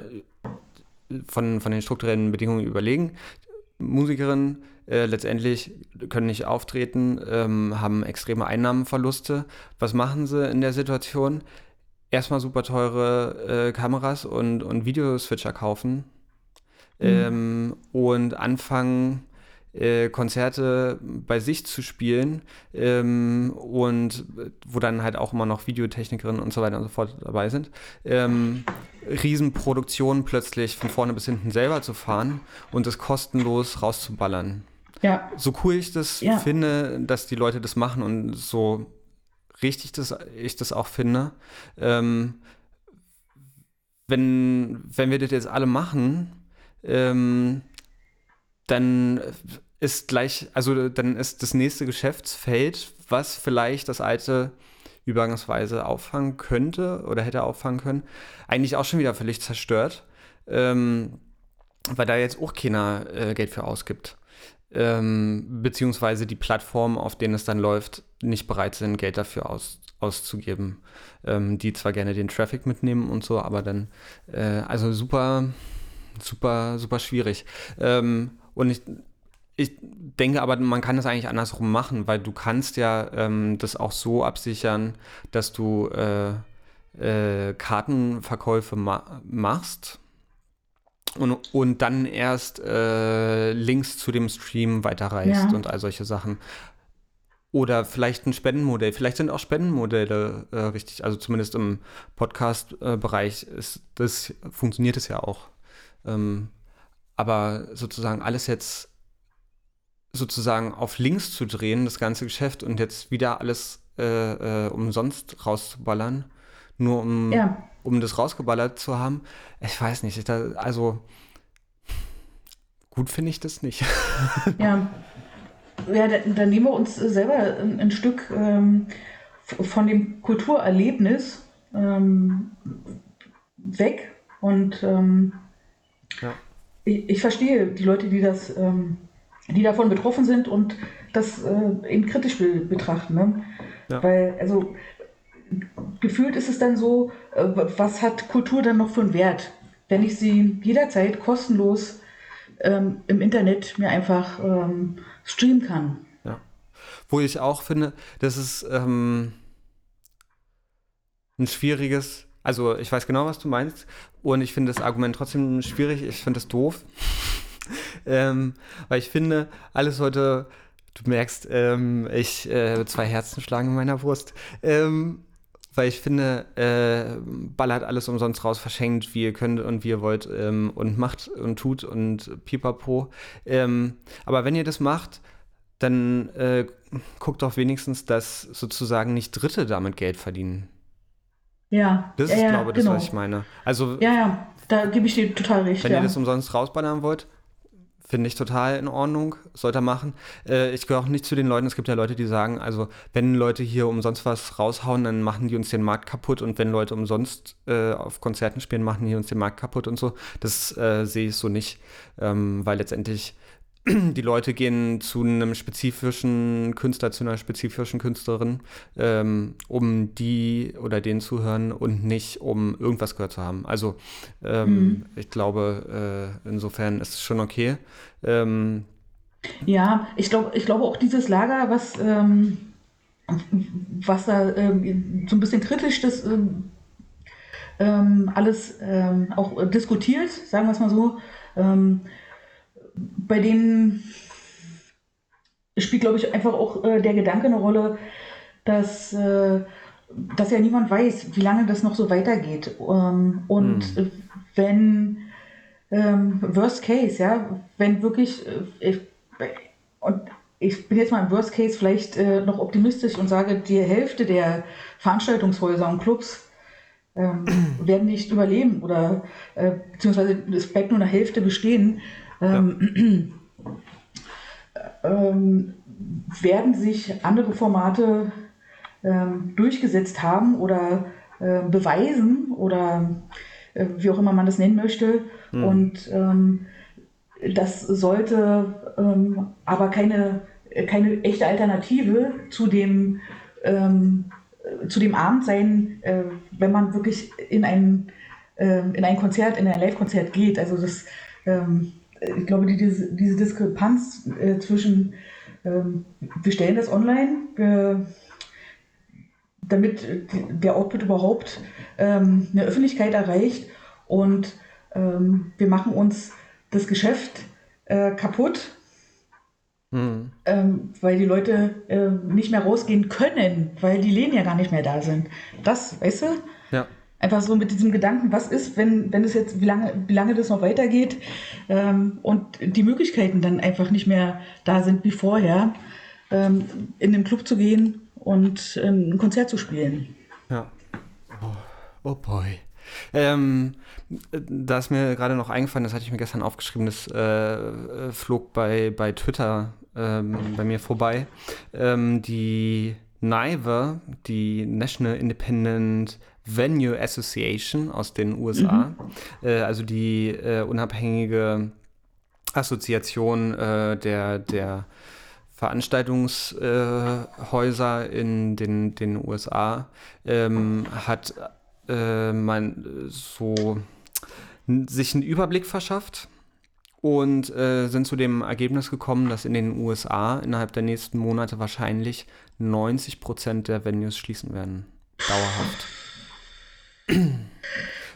von, von den strukturellen Bedingungen überlegen. Musikerinnen äh, letztendlich können nicht auftreten, ähm, haben extreme Einnahmenverluste. Was machen sie in der Situation? Erstmal super teure äh, Kameras und, und Videoswitcher kaufen mhm. ähm, und anfangen, äh, Konzerte bei sich zu spielen ähm, und wo dann halt auch immer noch Videotechnikerinnen und so weiter und so fort dabei sind. Ähm, Riesenproduktionen plötzlich von vorne bis hinten selber zu fahren und es kostenlos rauszuballern. Ja. So cool ich das ja. finde, dass die Leute das machen und so richtig das, ich das auch finde, ähm, wenn, wenn wir das jetzt alle machen, ähm, dann ist gleich, also dann ist das nächste Geschäftsfeld, was vielleicht das alte übergangsweise auffangen könnte oder hätte auffangen können, eigentlich auch schon wieder völlig zerstört, ähm, weil da jetzt auch keiner äh, Geld für ausgibt. Ähm, beziehungsweise die Plattformen, auf denen es dann läuft, nicht bereit sind, Geld dafür aus, auszugeben. Ähm, die zwar gerne den Traffic mitnehmen und so, aber dann, äh, also super, super, super schwierig. Ähm, und ich, ich denke aber, man kann das eigentlich andersrum machen, weil du kannst ja ähm, das auch so absichern, dass du äh, äh, Kartenverkäufe ma machst und, und dann erst äh, Links zu dem Stream weiterreichst ja. und all solche Sachen. Oder vielleicht ein Spendenmodell. Vielleicht sind auch Spendenmodelle äh, richtig. Also zumindest im Podcast-Bereich das funktioniert es ja auch. Ähm, aber sozusagen alles jetzt sozusagen auf links zu drehen, das ganze Geschäft und jetzt wieder alles äh, äh, umsonst rauszuballern, nur um, ja. um das rausgeballert zu haben. Ich weiß nicht, ich da, also gut finde ich das nicht. ja. Ja, dann da nehmen wir uns selber ein, ein Stück ähm, von dem Kulturerlebnis ähm, weg und ähm, ja. ich, ich, verstehe die Leute, die das ähm, die davon betroffen sind und das äh, eben kritisch be betrachten. Ne? Ja. Weil, also gefühlt ist es dann so, äh, was hat Kultur dann noch für einen Wert, wenn ich sie jederzeit kostenlos ähm, im Internet mir einfach ähm, streamen kann. Ja. Wo ich auch finde, das ist ähm, ein schwieriges, also ich weiß genau, was du meinst und ich finde das Argument trotzdem schwierig, ich finde es doof ähm, weil ich finde, alles heute, du merkst, ähm, ich äh, zwei Herzen schlagen in meiner Brust. Ähm, weil ich finde, äh, ballert alles umsonst raus, verschenkt, wie ihr könnt und wie ihr wollt ähm, und macht und tut und pipapo. Ähm, aber wenn ihr das macht, dann äh, guckt doch wenigstens, dass sozusagen nicht Dritte damit Geld verdienen. Ja. Das ja, ist, ja, glaube ich, das, genau. was ich meine. Also, ja, ja, da gebe ich dir total recht. Wenn ja. ihr das umsonst rausballern wollt, Finde ich total in Ordnung, sollte er machen. Äh, ich gehöre auch nicht zu den Leuten, es gibt ja Leute, die sagen, also wenn Leute hier umsonst was raushauen, dann machen die uns den Markt kaputt und wenn Leute umsonst äh, auf Konzerten spielen, machen die uns den Markt kaputt und so. Das äh, sehe ich so nicht, ähm, weil letztendlich die Leute gehen zu einem spezifischen Künstler, zu einer spezifischen Künstlerin, ähm, um die oder den zu hören und nicht um irgendwas gehört zu haben. Also ähm, mhm. ich glaube, äh, insofern ist es schon okay. Ähm, ja, ich glaube, ich glaube auch dieses Lager, was, ähm, was da ähm, so ein bisschen kritisch das ähm, alles auch diskutiert, sagen wir es mal so bei denen spielt, glaube ich, einfach auch äh, der Gedanke eine Rolle, dass, äh, dass ja niemand weiß, wie lange das noch so weitergeht. Ähm, und hm. wenn, ähm, Worst Case, ja, wenn wirklich, äh, ich, und ich bin jetzt mal im Worst Case vielleicht äh, noch optimistisch und sage, die Hälfte der Veranstaltungshäuser und Clubs ähm, werden nicht überleben oder äh, beziehungsweise es bleibt nur eine Hälfte bestehen, ähm, ähm, werden sich andere Formate ähm, durchgesetzt haben oder äh, beweisen oder äh, wie auch immer man das nennen möchte. Mhm. Und ähm, das sollte ähm, aber keine, keine echte Alternative zu dem, ähm, zu dem Abend sein, äh, wenn man wirklich in ein, äh, in ein Konzert, in ein Live-Konzert geht. Also das ähm, ich glaube, die, diese, diese Diskrepanz äh, zwischen, ähm, wir stellen das online, wir, damit der Output überhaupt ähm, eine Öffentlichkeit erreicht und ähm, wir machen uns das Geschäft äh, kaputt, mhm. weil die Leute äh, nicht mehr rausgehen können, weil die Läden ja gar nicht mehr da sind. Das, weißt du? Ja. Einfach so mit diesem Gedanken, was ist, wenn, wenn es jetzt, wie lange, wie lange das noch weitergeht ähm, und die Möglichkeiten dann einfach nicht mehr da sind wie vorher, ähm, in den Club zu gehen und ähm, ein Konzert zu spielen. Ja. Oh, oh boy. Ähm, da ist mir gerade noch eingefallen, das hatte ich mir gestern aufgeschrieben, das äh, flog bei, bei Twitter ähm, bei mir vorbei. Ähm, die NIVE, die National Independent Venue Association aus den USA, mhm. äh, also die äh, unabhängige Assoziation äh, der, der Veranstaltungshäuser in den, den USA, ähm, hat äh, man so sich einen Überblick verschafft und äh, sind zu dem Ergebnis gekommen, dass in den USA innerhalb der nächsten Monate wahrscheinlich 90 Prozent der Venues schließen werden. Dauerhaft.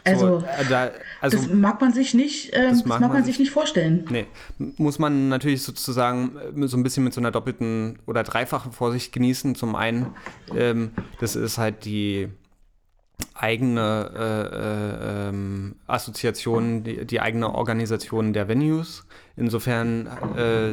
Also, so, äh, da, also, das mag man sich nicht, äh, das, mag, mag man sich nicht vorstellen. Nee, muss man natürlich sozusagen äh, so ein bisschen mit so einer doppelten oder dreifachen Vorsicht genießen. Zum einen, ähm, das ist halt die eigene äh, äh, ähm, Assoziation, die, die, eigene Organisation der Venues. Insofern äh,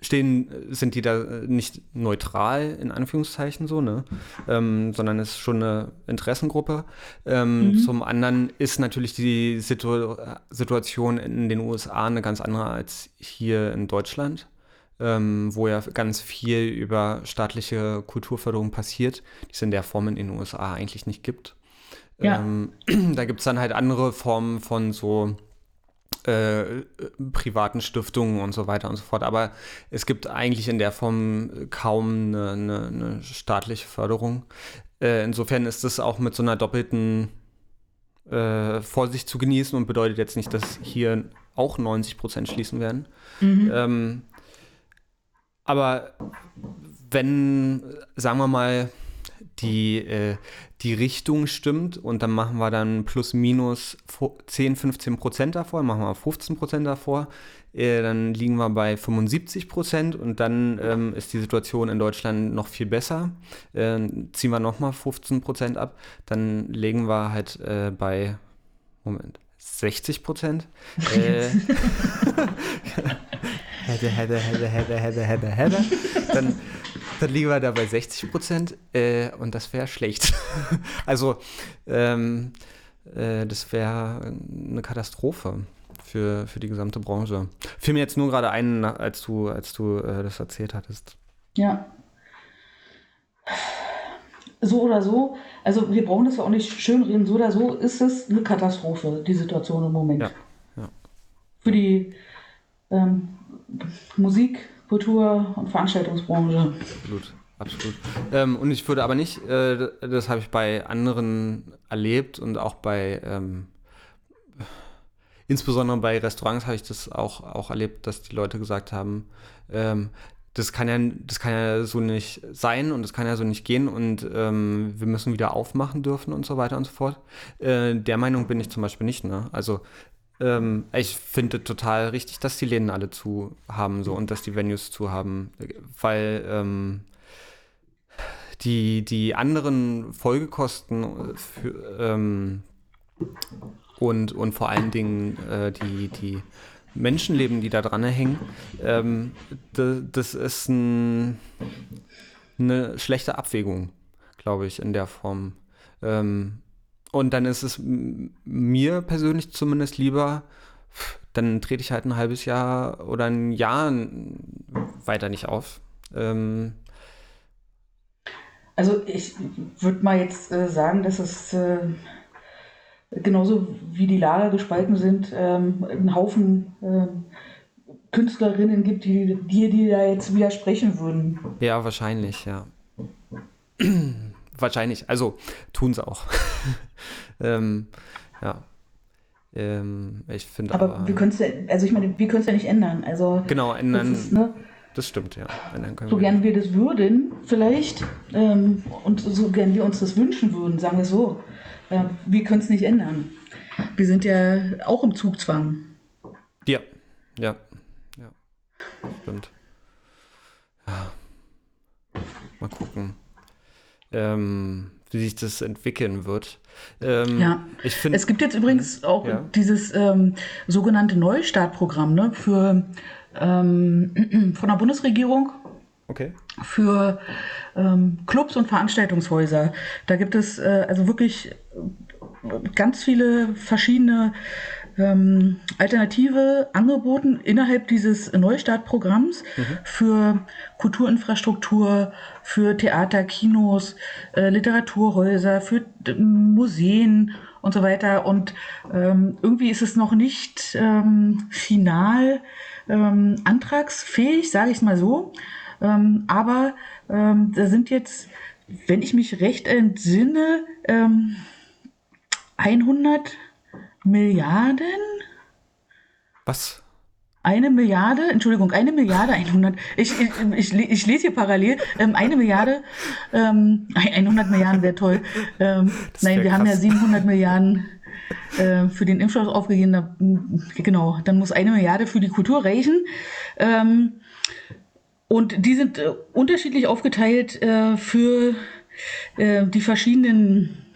stehen, sind die da nicht neutral, in Anführungszeichen so, ne? Ähm, sondern ist schon eine Interessengruppe. Ähm, mhm. Zum anderen ist natürlich die Situ Situation in den USA eine ganz andere als hier in Deutschland, ähm, wo ja ganz viel über staatliche Kulturförderung passiert, die es in der Form in den USA eigentlich nicht gibt. Ja. Ähm, da gibt es dann halt andere Formen von so äh, privaten Stiftungen und so weiter und so fort. Aber es gibt eigentlich in der Form kaum eine, eine, eine staatliche Förderung. Äh, insofern ist es auch mit so einer doppelten äh, Vorsicht zu genießen und bedeutet jetzt nicht, dass hier auch 90 Prozent schließen werden. Mhm. Ähm, aber wenn, sagen wir mal, die, äh, die Richtung stimmt und dann machen wir dann plus minus 10, 15 Prozent davor, machen wir 15 Prozent davor, äh, dann liegen wir bei 75 Prozent und dann ähm, ist die Situation in Deutschland noch viel besser. Äh, ziehen wir nochmal 15 Prozent ab, dann legen wir halt äh, bei, Moment, 60 Prozent. Äh, hätte, hätte, hätte, hätte, hätte, hätte, hätte. Dann dann liegen wir da bei 60 Prozent äh, und das wäre schlecht. also ähm, äh, das wäre eine Katastrophe. für, für die gesamte Branche. Fiel mir jetzt nur gerade ein, als du, als du äh, das erzählt hattest. Ja. So oder so, also wir brauchen das ja auch nicht schönreden, so oder so ist es eine Katastrophe, die Situation im Moment. Ja, ja. Für die ähm, Musik, Kultur und Veranstaltungsbranche. Absolut. Absolut. Ähm, und ich würde aber nicht, äh, das habe ich bei anderen erlebt und auch bei, ähm, insbesondere bei Restaurants habe ich das auch, auch erlebt, dass die Leute gesagt haben, ähm, das kann ja, das kann ja so nicht sein und das kann ja so nicht gehen und ähm, wir müssen wieder aufmachen dürfen und so weiter und so fort. Äh, der Meinung bin ich zum Beispiel nicht. Ne? Also ähm, ich finde total richtig, dass die Läden alle zu haben so und dass die Venues zu haben, weil ähm, die, die anderen Folgekosten für, ähm, und, und vor allen Dingen äh, die, die Menschenleben, die da dran hängen, ähm, das, das ist ein, eine schlechte Abwägung, glaube ich, in der Form. Ähm, und dann ist es mir persönlich zumindest lieber, dann trete ich halt ein halbes Jahr oder ein Jahr weiter nicht auf. Ähm, also ich würde mal jetzt äh, sagen, dass es äh, genauso wie die Lager gespalten sind, ähm, einen Haufen äh, Künstlerinnen gibt, die dir die da jetzt widersprechen würden. Ja, wahrscheinlich, ja. wahrscheinlich. Also tun sie auch. ähm, ja. Ähm, ich finde aber, aber, wir können es ja, also ich meine, wir können es ja nicht ändern. Also genau, ändern. Ist, ne, das stimmt, ja. so wir gern wir das würden, vielleicht, ähm, und so gern wir uns das wünschen würden, sagen wir so, äh, wir können es nicht ändern. Wir sind ja auch im Zugzwang. Ja, ja, ja. Stimmt. Ja. Mal gucken, ähm, wie sich das entwickeln wird. Ähm, ja, ich find, es gibt jetzt übrigens auch ja. dieses ähm, sogenannte Neustartprogramm ne, für ähm, von der Bundesregierung okay. für ähm, Clubs und Veranstaltungshäuser. Da gibt es äh, also wirklich ganz viele verschiedene ähm, alternative Angebote innerhalb dieses Neustartprogramms mhm. für Kulturinfrastruktur, für Theater, Kinos, äh, Literaturhäuser, für Museen und so weiter. Und ähm, irgendwie ist es noch nicht ähm, final ähm, antragsfähig, sage ich es mal so. Ähm, aber ähm, da sind jetzt, wenn ich mich recht entsinne, 100 ähm, Milliarden. Was? Eine Milliarde, Entschuldigung, eine Milliarde, 100, ich, ich, ich, ich lese hier parallel, ähm, eine Milliarde, ähm, 100 Milliarden wäre toll. Ähm, nein, wir krass. haben ja 700 Milliarden äh, für den Impfstoff aufgegeben. Da, genau, dann muss eine Milliarde für die Kultur reichen. Ähm, und die sind äh, unterschiedlich aufgeteilt äh, für äh, die verschiedenen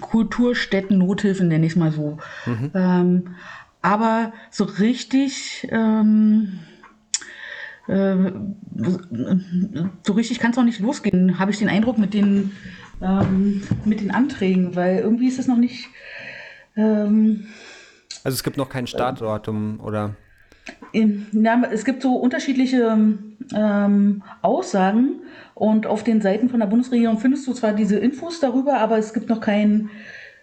Kulturstätten, Nothilfen nenne ich es mal so. Mhm. Ähm, aber so richtig, ähm, äh, so richtig kann es auch nicht losgehen, habe ich den Eindruck mit den, ähm, mit den Anträgen, weil irgendwie ist es noch nicht. Ähm, also es gibt noch kein Startdatum oder? Ja, es gibt so unterschiedliche ähm, Aussagen und auf den Seiten von der Bundesregierung findest du zwar diese Infos darüber, aber es gibt noch kein,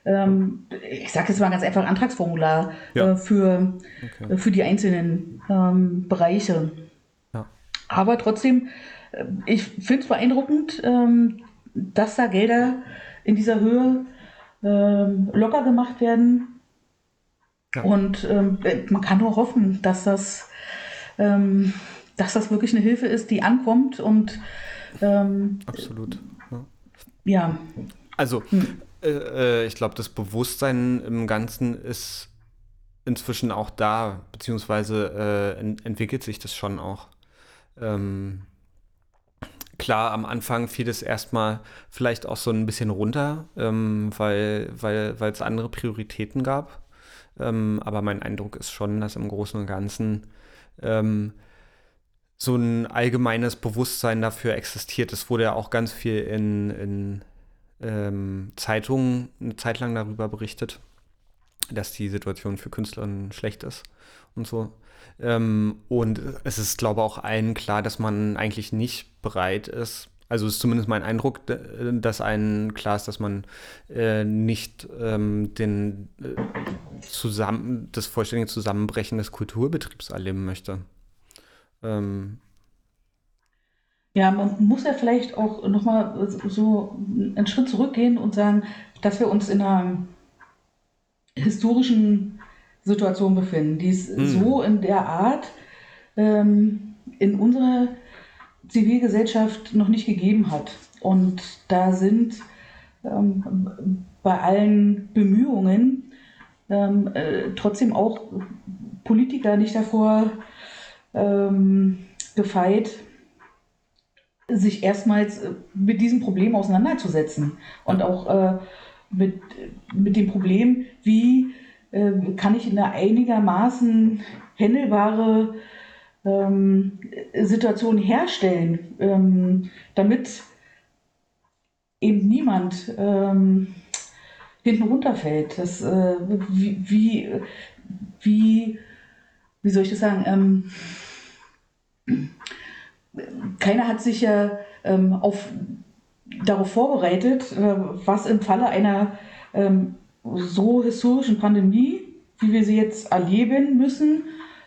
ähm, ich sage jetzt mal ganz einfach, Antragsformular ja. äh, für, okay. äh, für die einzelnen ähm, Bereiche. Ja. Aber trotzdem, äh, ich finde es beeindruckend, ähm, dass da Gelder in dieser Höhe ähm, locker gemacht werden ja. Und ähm, man kann nur hoffen, dass das, ähm, dass das wirklich eine Hilfe ist, die ankommt und ähm, absolut. Ja. ja. Also hm. äh, äh ich glaube, das Bewusstsein im Ganzen ist inzwischen auch da, beziehungsweise äh, ent entwickelt sich das schon auch. Ähm, klar, am Anfang fiel es erstmal vielleicht auch so ein bisschen runter, ähm, weil es weil, andere Prioritäten gab. Ähm, aber mein Eindruck ist schon, dass im Großen und Ganzen ähm, so ein allgemeines Bewusstsein dafür existiert. Es wurde ja auch ganz viel in, in ähm, Zeitungen eine Zeit lang darüber berichtet. dass die Situation für Künstlerinnen schlecht ist und so. Ähm, und es ist, glaube ich, auch allen klar, dass man eigentlich nicht bereit ist. Also ist zumindest mein Eindruck, dass allen klar ist, dass man äh, nicht ähm, den, äh, zusammen, das vollständige Zusammenbrechen des Kulturbetriebs erleben möchte. Ähm, ja, man muss ja vielleicht auch nochmal so einen Schritt zurückgehen und sagen, dass wir uns in einer historischen Situation befinden, die es mhm. so in der Art ähm, in unserer Zivilgesellschaft noch nicht gegeben hat. Und da sind ähm, bei allen Bemühungen ähm, äh, trotzdem auch Politiker nicht davor ähm, gefeit, sich erstmals äh, mit diesem Problem auseinanderzusetzen und auch äh, mit, mit dem Problem, wie äh, kann ich eine einigermaßen händelbare ähm, Situation herstellen, ähm, damit eben niemand ähm, hinten runterfällt. Das, äh, wie, wie, wie, wie soll ich das sagen? Keiner hat sich ja ähm, auf, darauf vorbereitet, äh, was im Falle einer ähm, so historischen Pandemie, wie wir sie jetzt erleben müssen,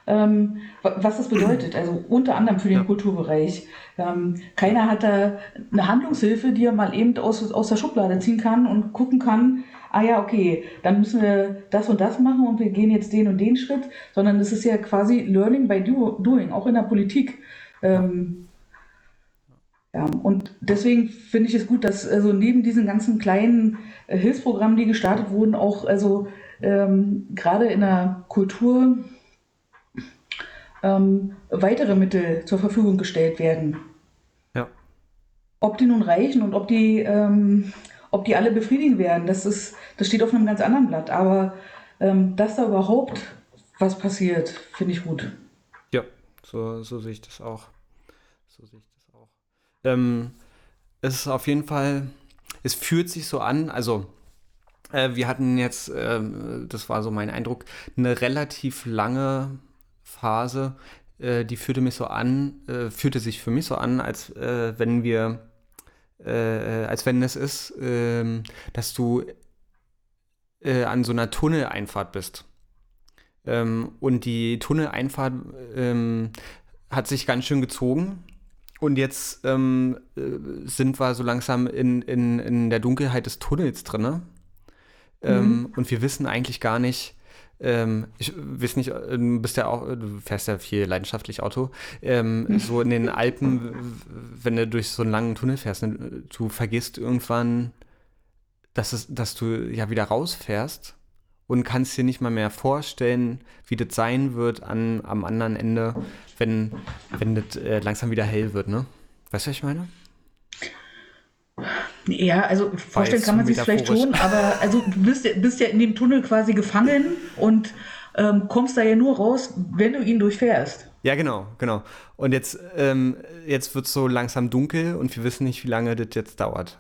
ähm, was das bedeutet. Also unter anderem für den ja. Kulturbereich. Ähm, keiner hat da eine Handlungshilfe, die er mal eben aus, aus der Schublade ziehen kann und gucken kann, ah ja, okay, dann müssen wir das und das machen und wir gehen jetzt den und den Schritt, sondern es ist ja quasi Learning by do, Doing, auch in der Politik. Ähm, ja, und deswegen finde ich es gut, dass also neben diesen ganzen kleinen äh, Hilfsprogrammen, die gestartet wurden, auch also ähm, gerade in der Kultur ähm, weitere Mittel zur Verfügung gestellt werden. Ja. Ob die nun reichen und ob die, ähm, ob die alle befriedigen werden, das, ist, das steht auf einem ganz anderen Blatt. Aber ähm, dass da überhaupt was passiert, finde ich gut. Ja, so, so sehe ich das auch. So sehe ich das auch. Ähm, es ist auf jeden Fall, es fühlt sich so an, also äh, wir hatten jetzt, äh, das war so mein Eindruck, eine relativ lange Phase, äh, die führte mich so an, äh, fühlte sich für mich so an, als äh, wenn wir, äh, als wenn es ist, ähm, dass du an so einer Tunneleinfahrt bist. Ähm, und die Tunneleinfahrt ähm, hat sich ganz schön gezogen. Und jetzt ähm, äh, sind wir so langsam in, in, in der Dunkelheit des Tunnels drin. Ähm, mhm. Und wir wissen eigentlich gar nicht, ähm, ich weiß nicht, äh, du bist ja auch, du fährst ja viel leidenschaftlich Auto. Ähm, so in den Alpen, wenn du durch so einen langen Tunnel fährst, ne, du vergisst irgendwann, dass, es, dass du ja wieder rausfährst und kannst dir nicht mal mehr vorstellen, wie das sein wird an, am anderen Ende, wenn, wenn das äh, langsam wieder hell wird, ne? Weißt du, was ich meine? Ja, also vorstellen kann man sich vielleicht schon, aber also du bist, bist ja in dem Tunnel quasi gefangen und ähm, kommst da ja nur raus, wenn du ihn durchfährst. Ja, genau, genau. Und jetzt, ähm, jetzt wird es so langsam dunkel und wir wissen nicht, wie lange das jetzt dauert.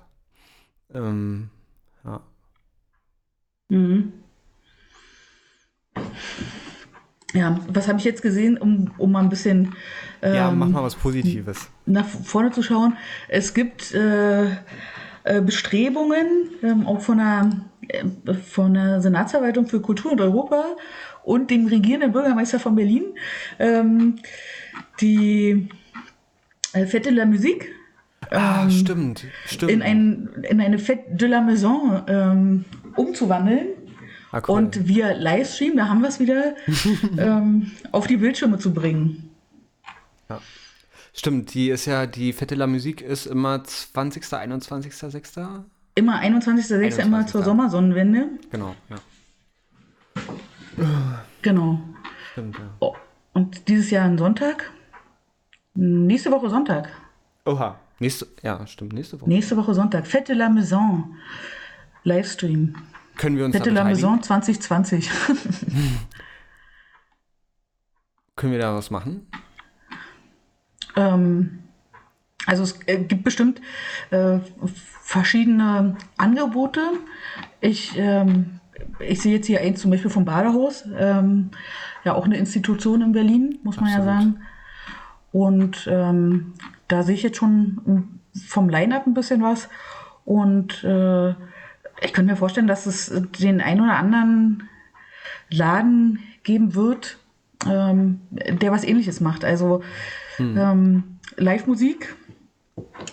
Ähm, ja. Mhm. Ja, was habe ich jetzt gesehen, um, um mal ein bisschen. Ähm, ja, mach mal was Positives. Nach vorne zu schauen. Es gibt äh, äh, Bestrebungen, ähm, auch von der, äh, von der Senatsverwaltung für Kultur und Europa und dem regierenden Bürgermeister von Berlin, ähm, die äh, Fête de la Musique. Ah, ähm, stimmt, stimmt. In, ein, in eine Fête de la Maison ähm, umzuwandeln Ah, cool. Und wir Livestream, da haben wir es wieder, ähm, auf die Bildschirme zu bringen. Ja. Stimmt, die ist ja, die Fette la Musik ist immer 20., 21., 6. Immer 21.06. immer zur Sommersonnenwende. Genau, ja. Genau. Stimmt, ja. Oh, und dieses Jahr ein Sonntag. Nächste Woche Sonntag. Oha. Nächste, ja, stimmt, nächste Woche. Nächste Woche Sonntag. Fette la Maison. Livestream. Können wir uns Fette la Maison 2020. Können wir da was machen? Ähm, also es äh, gibt bestimmt äh, verschiedene Angebote. Ich ähm, ich sehe jetzt hier eins zum Beispiel vom Badehaus, ähm, ja auch eine Institution in Berlin, muss man Absolut. ja sagen. Und ähm, da sehe ich jetzt schon vom Line-Up ein bisschen was. Und äh, ich könnte mir vorstellen, dass es den ein oder anderen Laden geben wird, ähm, der was ähnliches macht. Also hm. ähm, Live-Musik,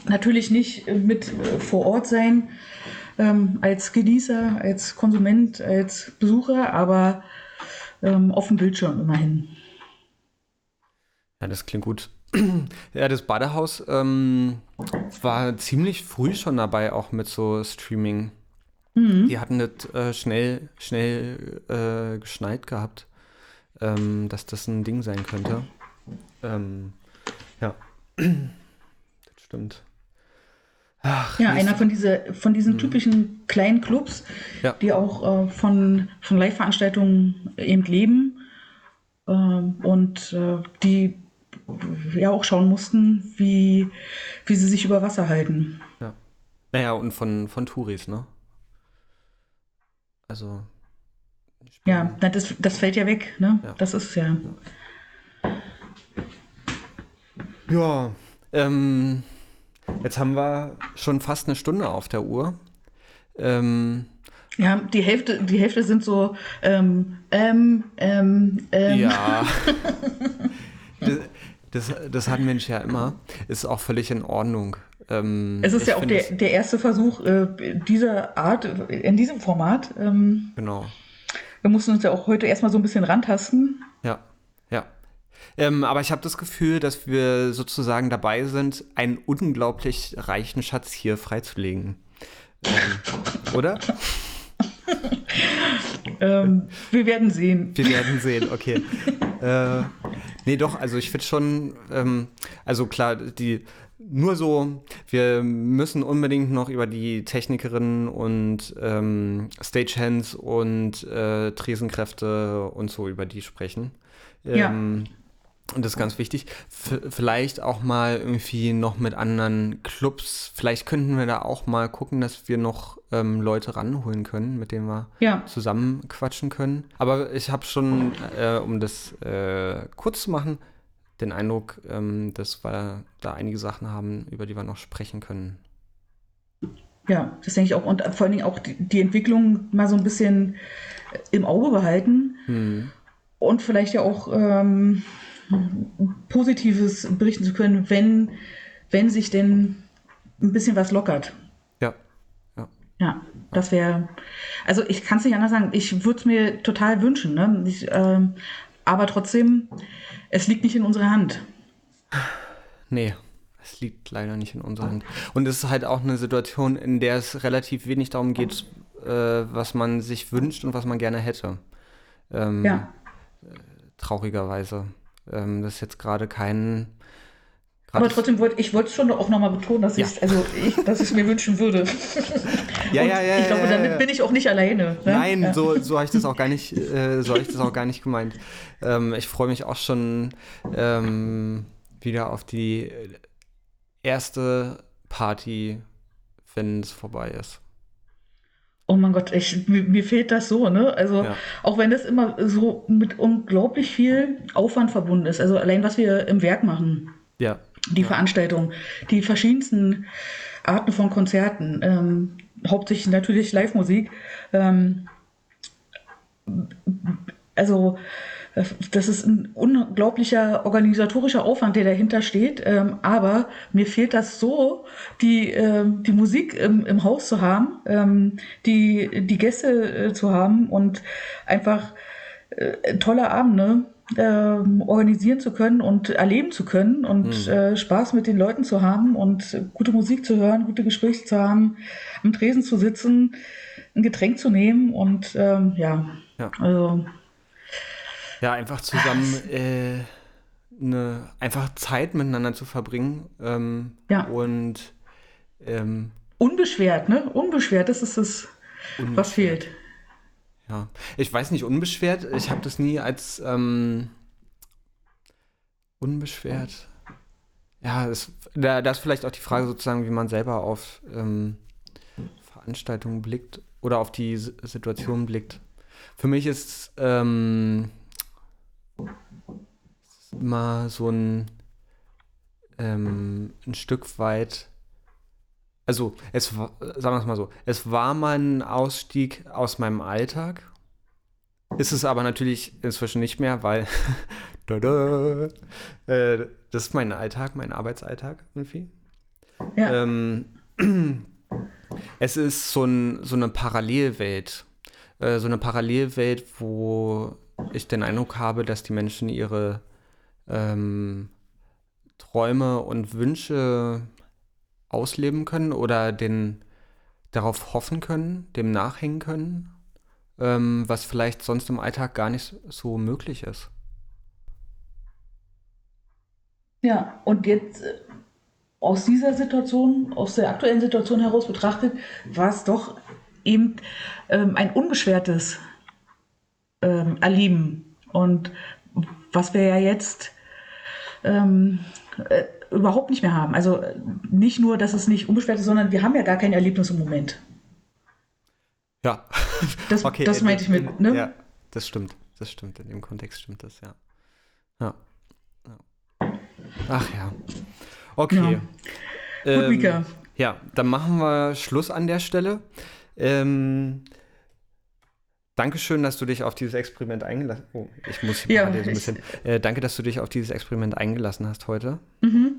natürlich nicht mit äh, vor Ort sein, ähm, als Genießer, als Konsument, als Besucher, aber ähm, auf dem Bildschirm immerhin. Ja, das klingt gut. Ja, das Badehaus ähm, war ziemlich früh schon dabei, auch mit so Streaming. Mhm. Die hatten das äh, schnell, schnell äh, geschneit gehabt, ähm, dass das ein Ding sein könnte. Ähm, ja, das stimmt. Ach, ja, einer von, diese, von diesen mhm. typischen kleinen Clubs, ja. die auch äh, von, von Live-Veranstaltungen eben leben äh, und äh, die ja auch schauen mussten, wie, wie sie sich über Wasser halten. Ja. Naja, und von, von Touris, ne? Also. Ja, das, das fällt ja weg, ne? Ja. Das ist ja. Ja, ähm, Jetzt haben wir schon fast eine Stunde auf der Uhr. Ähm, ja, die Hälfte, die Hälfte sind so ähm, ähm, ähm, ähm. Ja. das, das, das hat ein Mensch ja immer. Ist auch völlig in Ordnung. Ähm, es ist ja auch der, der erste Versuch äh, dieser Art, in diesem Format. Ähm, genau. Wir mussten uns ja auch heute erstmal so ein bisschen rantasten. Ja, ja. Ähm, aber ich habe das Gefühl, dass wir sozusagen dabei sind, einen unglaublich reichen Schatz hier freizulegen. Ähm, oder? ähm, wir werden sehen. Wir werden sehen, okay. äh, nee, doch, also ich finde schon, ähm, also klar, die nur so, wir müssen unbedingt noch über die Technikerinnen und ähm, Stagehands und äh, Tresenkräfte und so über die sprechen. Ähm, ja. Und das ist ganz wichtig. F vielleicht auch mal irgendwie noch mit anderen Clubs. Vielleicht könnten wir da auch mal gucken, dass wir noch ähm, Leute ranholen können, mit denen wir ja. zusammen quatschen können. Aber ich habe schon, äh, um das äh, kurz zu machen, den Eindruck, ähm, dass wir da einige Sachen haben, über die wir noch sprechen können. Ja, das denke ich auch. Und vor allen Dingen auch die, die Entwicklung mal so ein bisschen im Auge behalten. Hm. Und vielleicht ja auch. Ähm, Positives berichten zu können, wenn, wenn sich denn ein bisschen was lockert. Ja. Ja, ja das wäre. Also ich kann es nicht anders sagen. Ich würde es mir total wünschen. Ne? Ich, äh, aber trotzdem, es liegt nicht in unserer Hand. Nee, es liegt leider nicht in unserer Hand. Und es ist halt auch eine Situation, in der es relativ wenig darum geht, äh, was man sich wünscht und was man gerne hätte. Ähm, ja. Äh, traurigerweise. Ähm, das ist jetzt gerade kein. Aber trotzdem wollte ich wollte schon auch nochmal betonen, dass ja. ich also ich, dass ich es mir wünschen würde. ja, ja, ja. Ich glaube, ja, damit ja. bin ich auch nicht alleine. Ne? Nein, ja. so, so habe ich das auch gar nicht, äh, so ich das auch gar nicht gemeint. Ähm, ich freue mich auch schon ähm, wieder auf die erste Party, wenn es vorbei ist. Oh mein Gott, ich, mir, mir, fehlt das so, ne? Also ja. auch wenn das immer so mit unglaublich viel Aufwand verbunden ist. Also allein was wir im Werk machen. Ja. Die ja. Veranstaltung, die verschiedensten Arten von Konzerten, ähm, hauptsächlich natürlich Live-Musik. Ähm, also das ist ein unglaublicher organisatorischer Aufwand, der dahinter steht. Ähm, aber mir fehlt das so, die, ähm, die Musik im, im Haus zu haben, ähm, die, die Gäste äh, zu haben und einfach äh, tolle Abende ähm, organisieren zu können und erleben zu können und mhm. äh, Spaß mit den Leuten zu haben und gute Musik zu hören, gute Gespräche zu haben, am Tresen zu sitzen, ein Getränk zu nehmen und ähm, ja, ja, also ja, einfach zusammen äh, eine, einfach Zeit miteinander zu verbringen. Ähm, ja. Und ähm, unbeschwert, ne? Unbeschwert, das ist es, was fehlt. Ja, ich weiß nicht, unbeschwert. Ich habe das nie als ähm, unbeschwert. Ja, das, da, da ist vielleicht auch die Frage sozusagen, wie man selber auf ähm, Veranstaltungen blickt. oder auf die Situation blickt. Für mich ist ähm, immer so ein, ähm, ein Stück weit, also es sagen wir es mal so, es war mal ein Ausstieg aus meinem Alltag. Ist es aber natürlich inzwischen nicht mehr, weil äh, das ist mein Alltag, mein Arbeitsalltag irgendwie. Ja. Ähm, es ist so, ein, so eine Parallelwelt. Äh, so eine Parallelwelt, wo ich den Eindruck habe, dass die Menschen ihre ähm, Träume und Wünsche ausleben können oder den darauf hoffen können, dem nachhängen können, ähm, was vielleicht sonst im Alltag gar nicht so möglich ist. Ja, und jetzt äh, aus dieser Situation, aus der aktuellen Situation heraus betrachtet, war es doch eben ähm, ein unbeschwertes ähm, Erleben. Und was wir ja jetzt ähm, äh, überhaupt nicht mehr haben. Also nicht nur, dass es nicht unbeschwert ist, sondern wir haben ja gar kein Erlebnis im Moment. Ja. Das, okay, das meinte ich mit, ne? Ja, das stimmt. Das stimmt. In dem Kontext stimmt das, ja. Ja. Ach ja. Okay. Ja. Gut, Mika. Ähm, ja, dann machen wir Schluss an der Stelle. Ähm, Dankeschön, dass du dich auf dieses Experiment eingelassen hast. Oh, ich muss hier ja, so ein bisschen. Äh, danke, dass du dich auf dieses Experiment eingelassen hast heute. Mhm.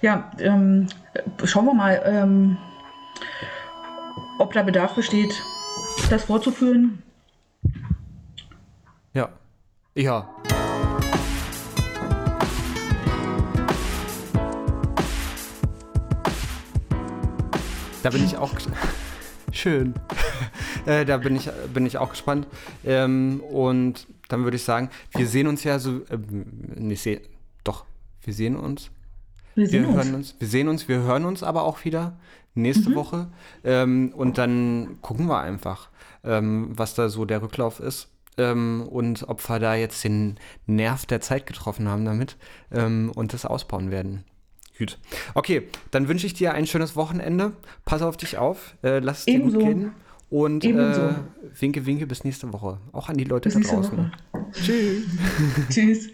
Ja, ähm, schauen wir mal, ähm, ob da Bedarf besteht, das fortzuführen. Ja. Ja. Da bin ich auch. Schön. äh, da bin ich, bin ich auch gespannt. Ähm, und dann würde ich sagen, wir sehen uns ja so. Äh, nicht seh, doch, wir sehen uns. Wir, sehen wir hören uns. uns. Wir sehen uns, wir hören uns aber auch wieder nächste mhm. Woche. Ähm, und dann gucken wir einfach, ähm, was da so der Rücklauf ist. Ähm, und ob wir da jetzt den Nerv der Zeit getroffen haben damit ähm, und das ausbauen werden. Gut. Okay, dann wünsche ich dir ein schönes Wochenende. Pass auf dich auf. Äh, lass es dir gut gehen. Und äh, winke, winke bis nächste Woche. Auch an die Leute bis da draußen. Tschüss. Tschüss.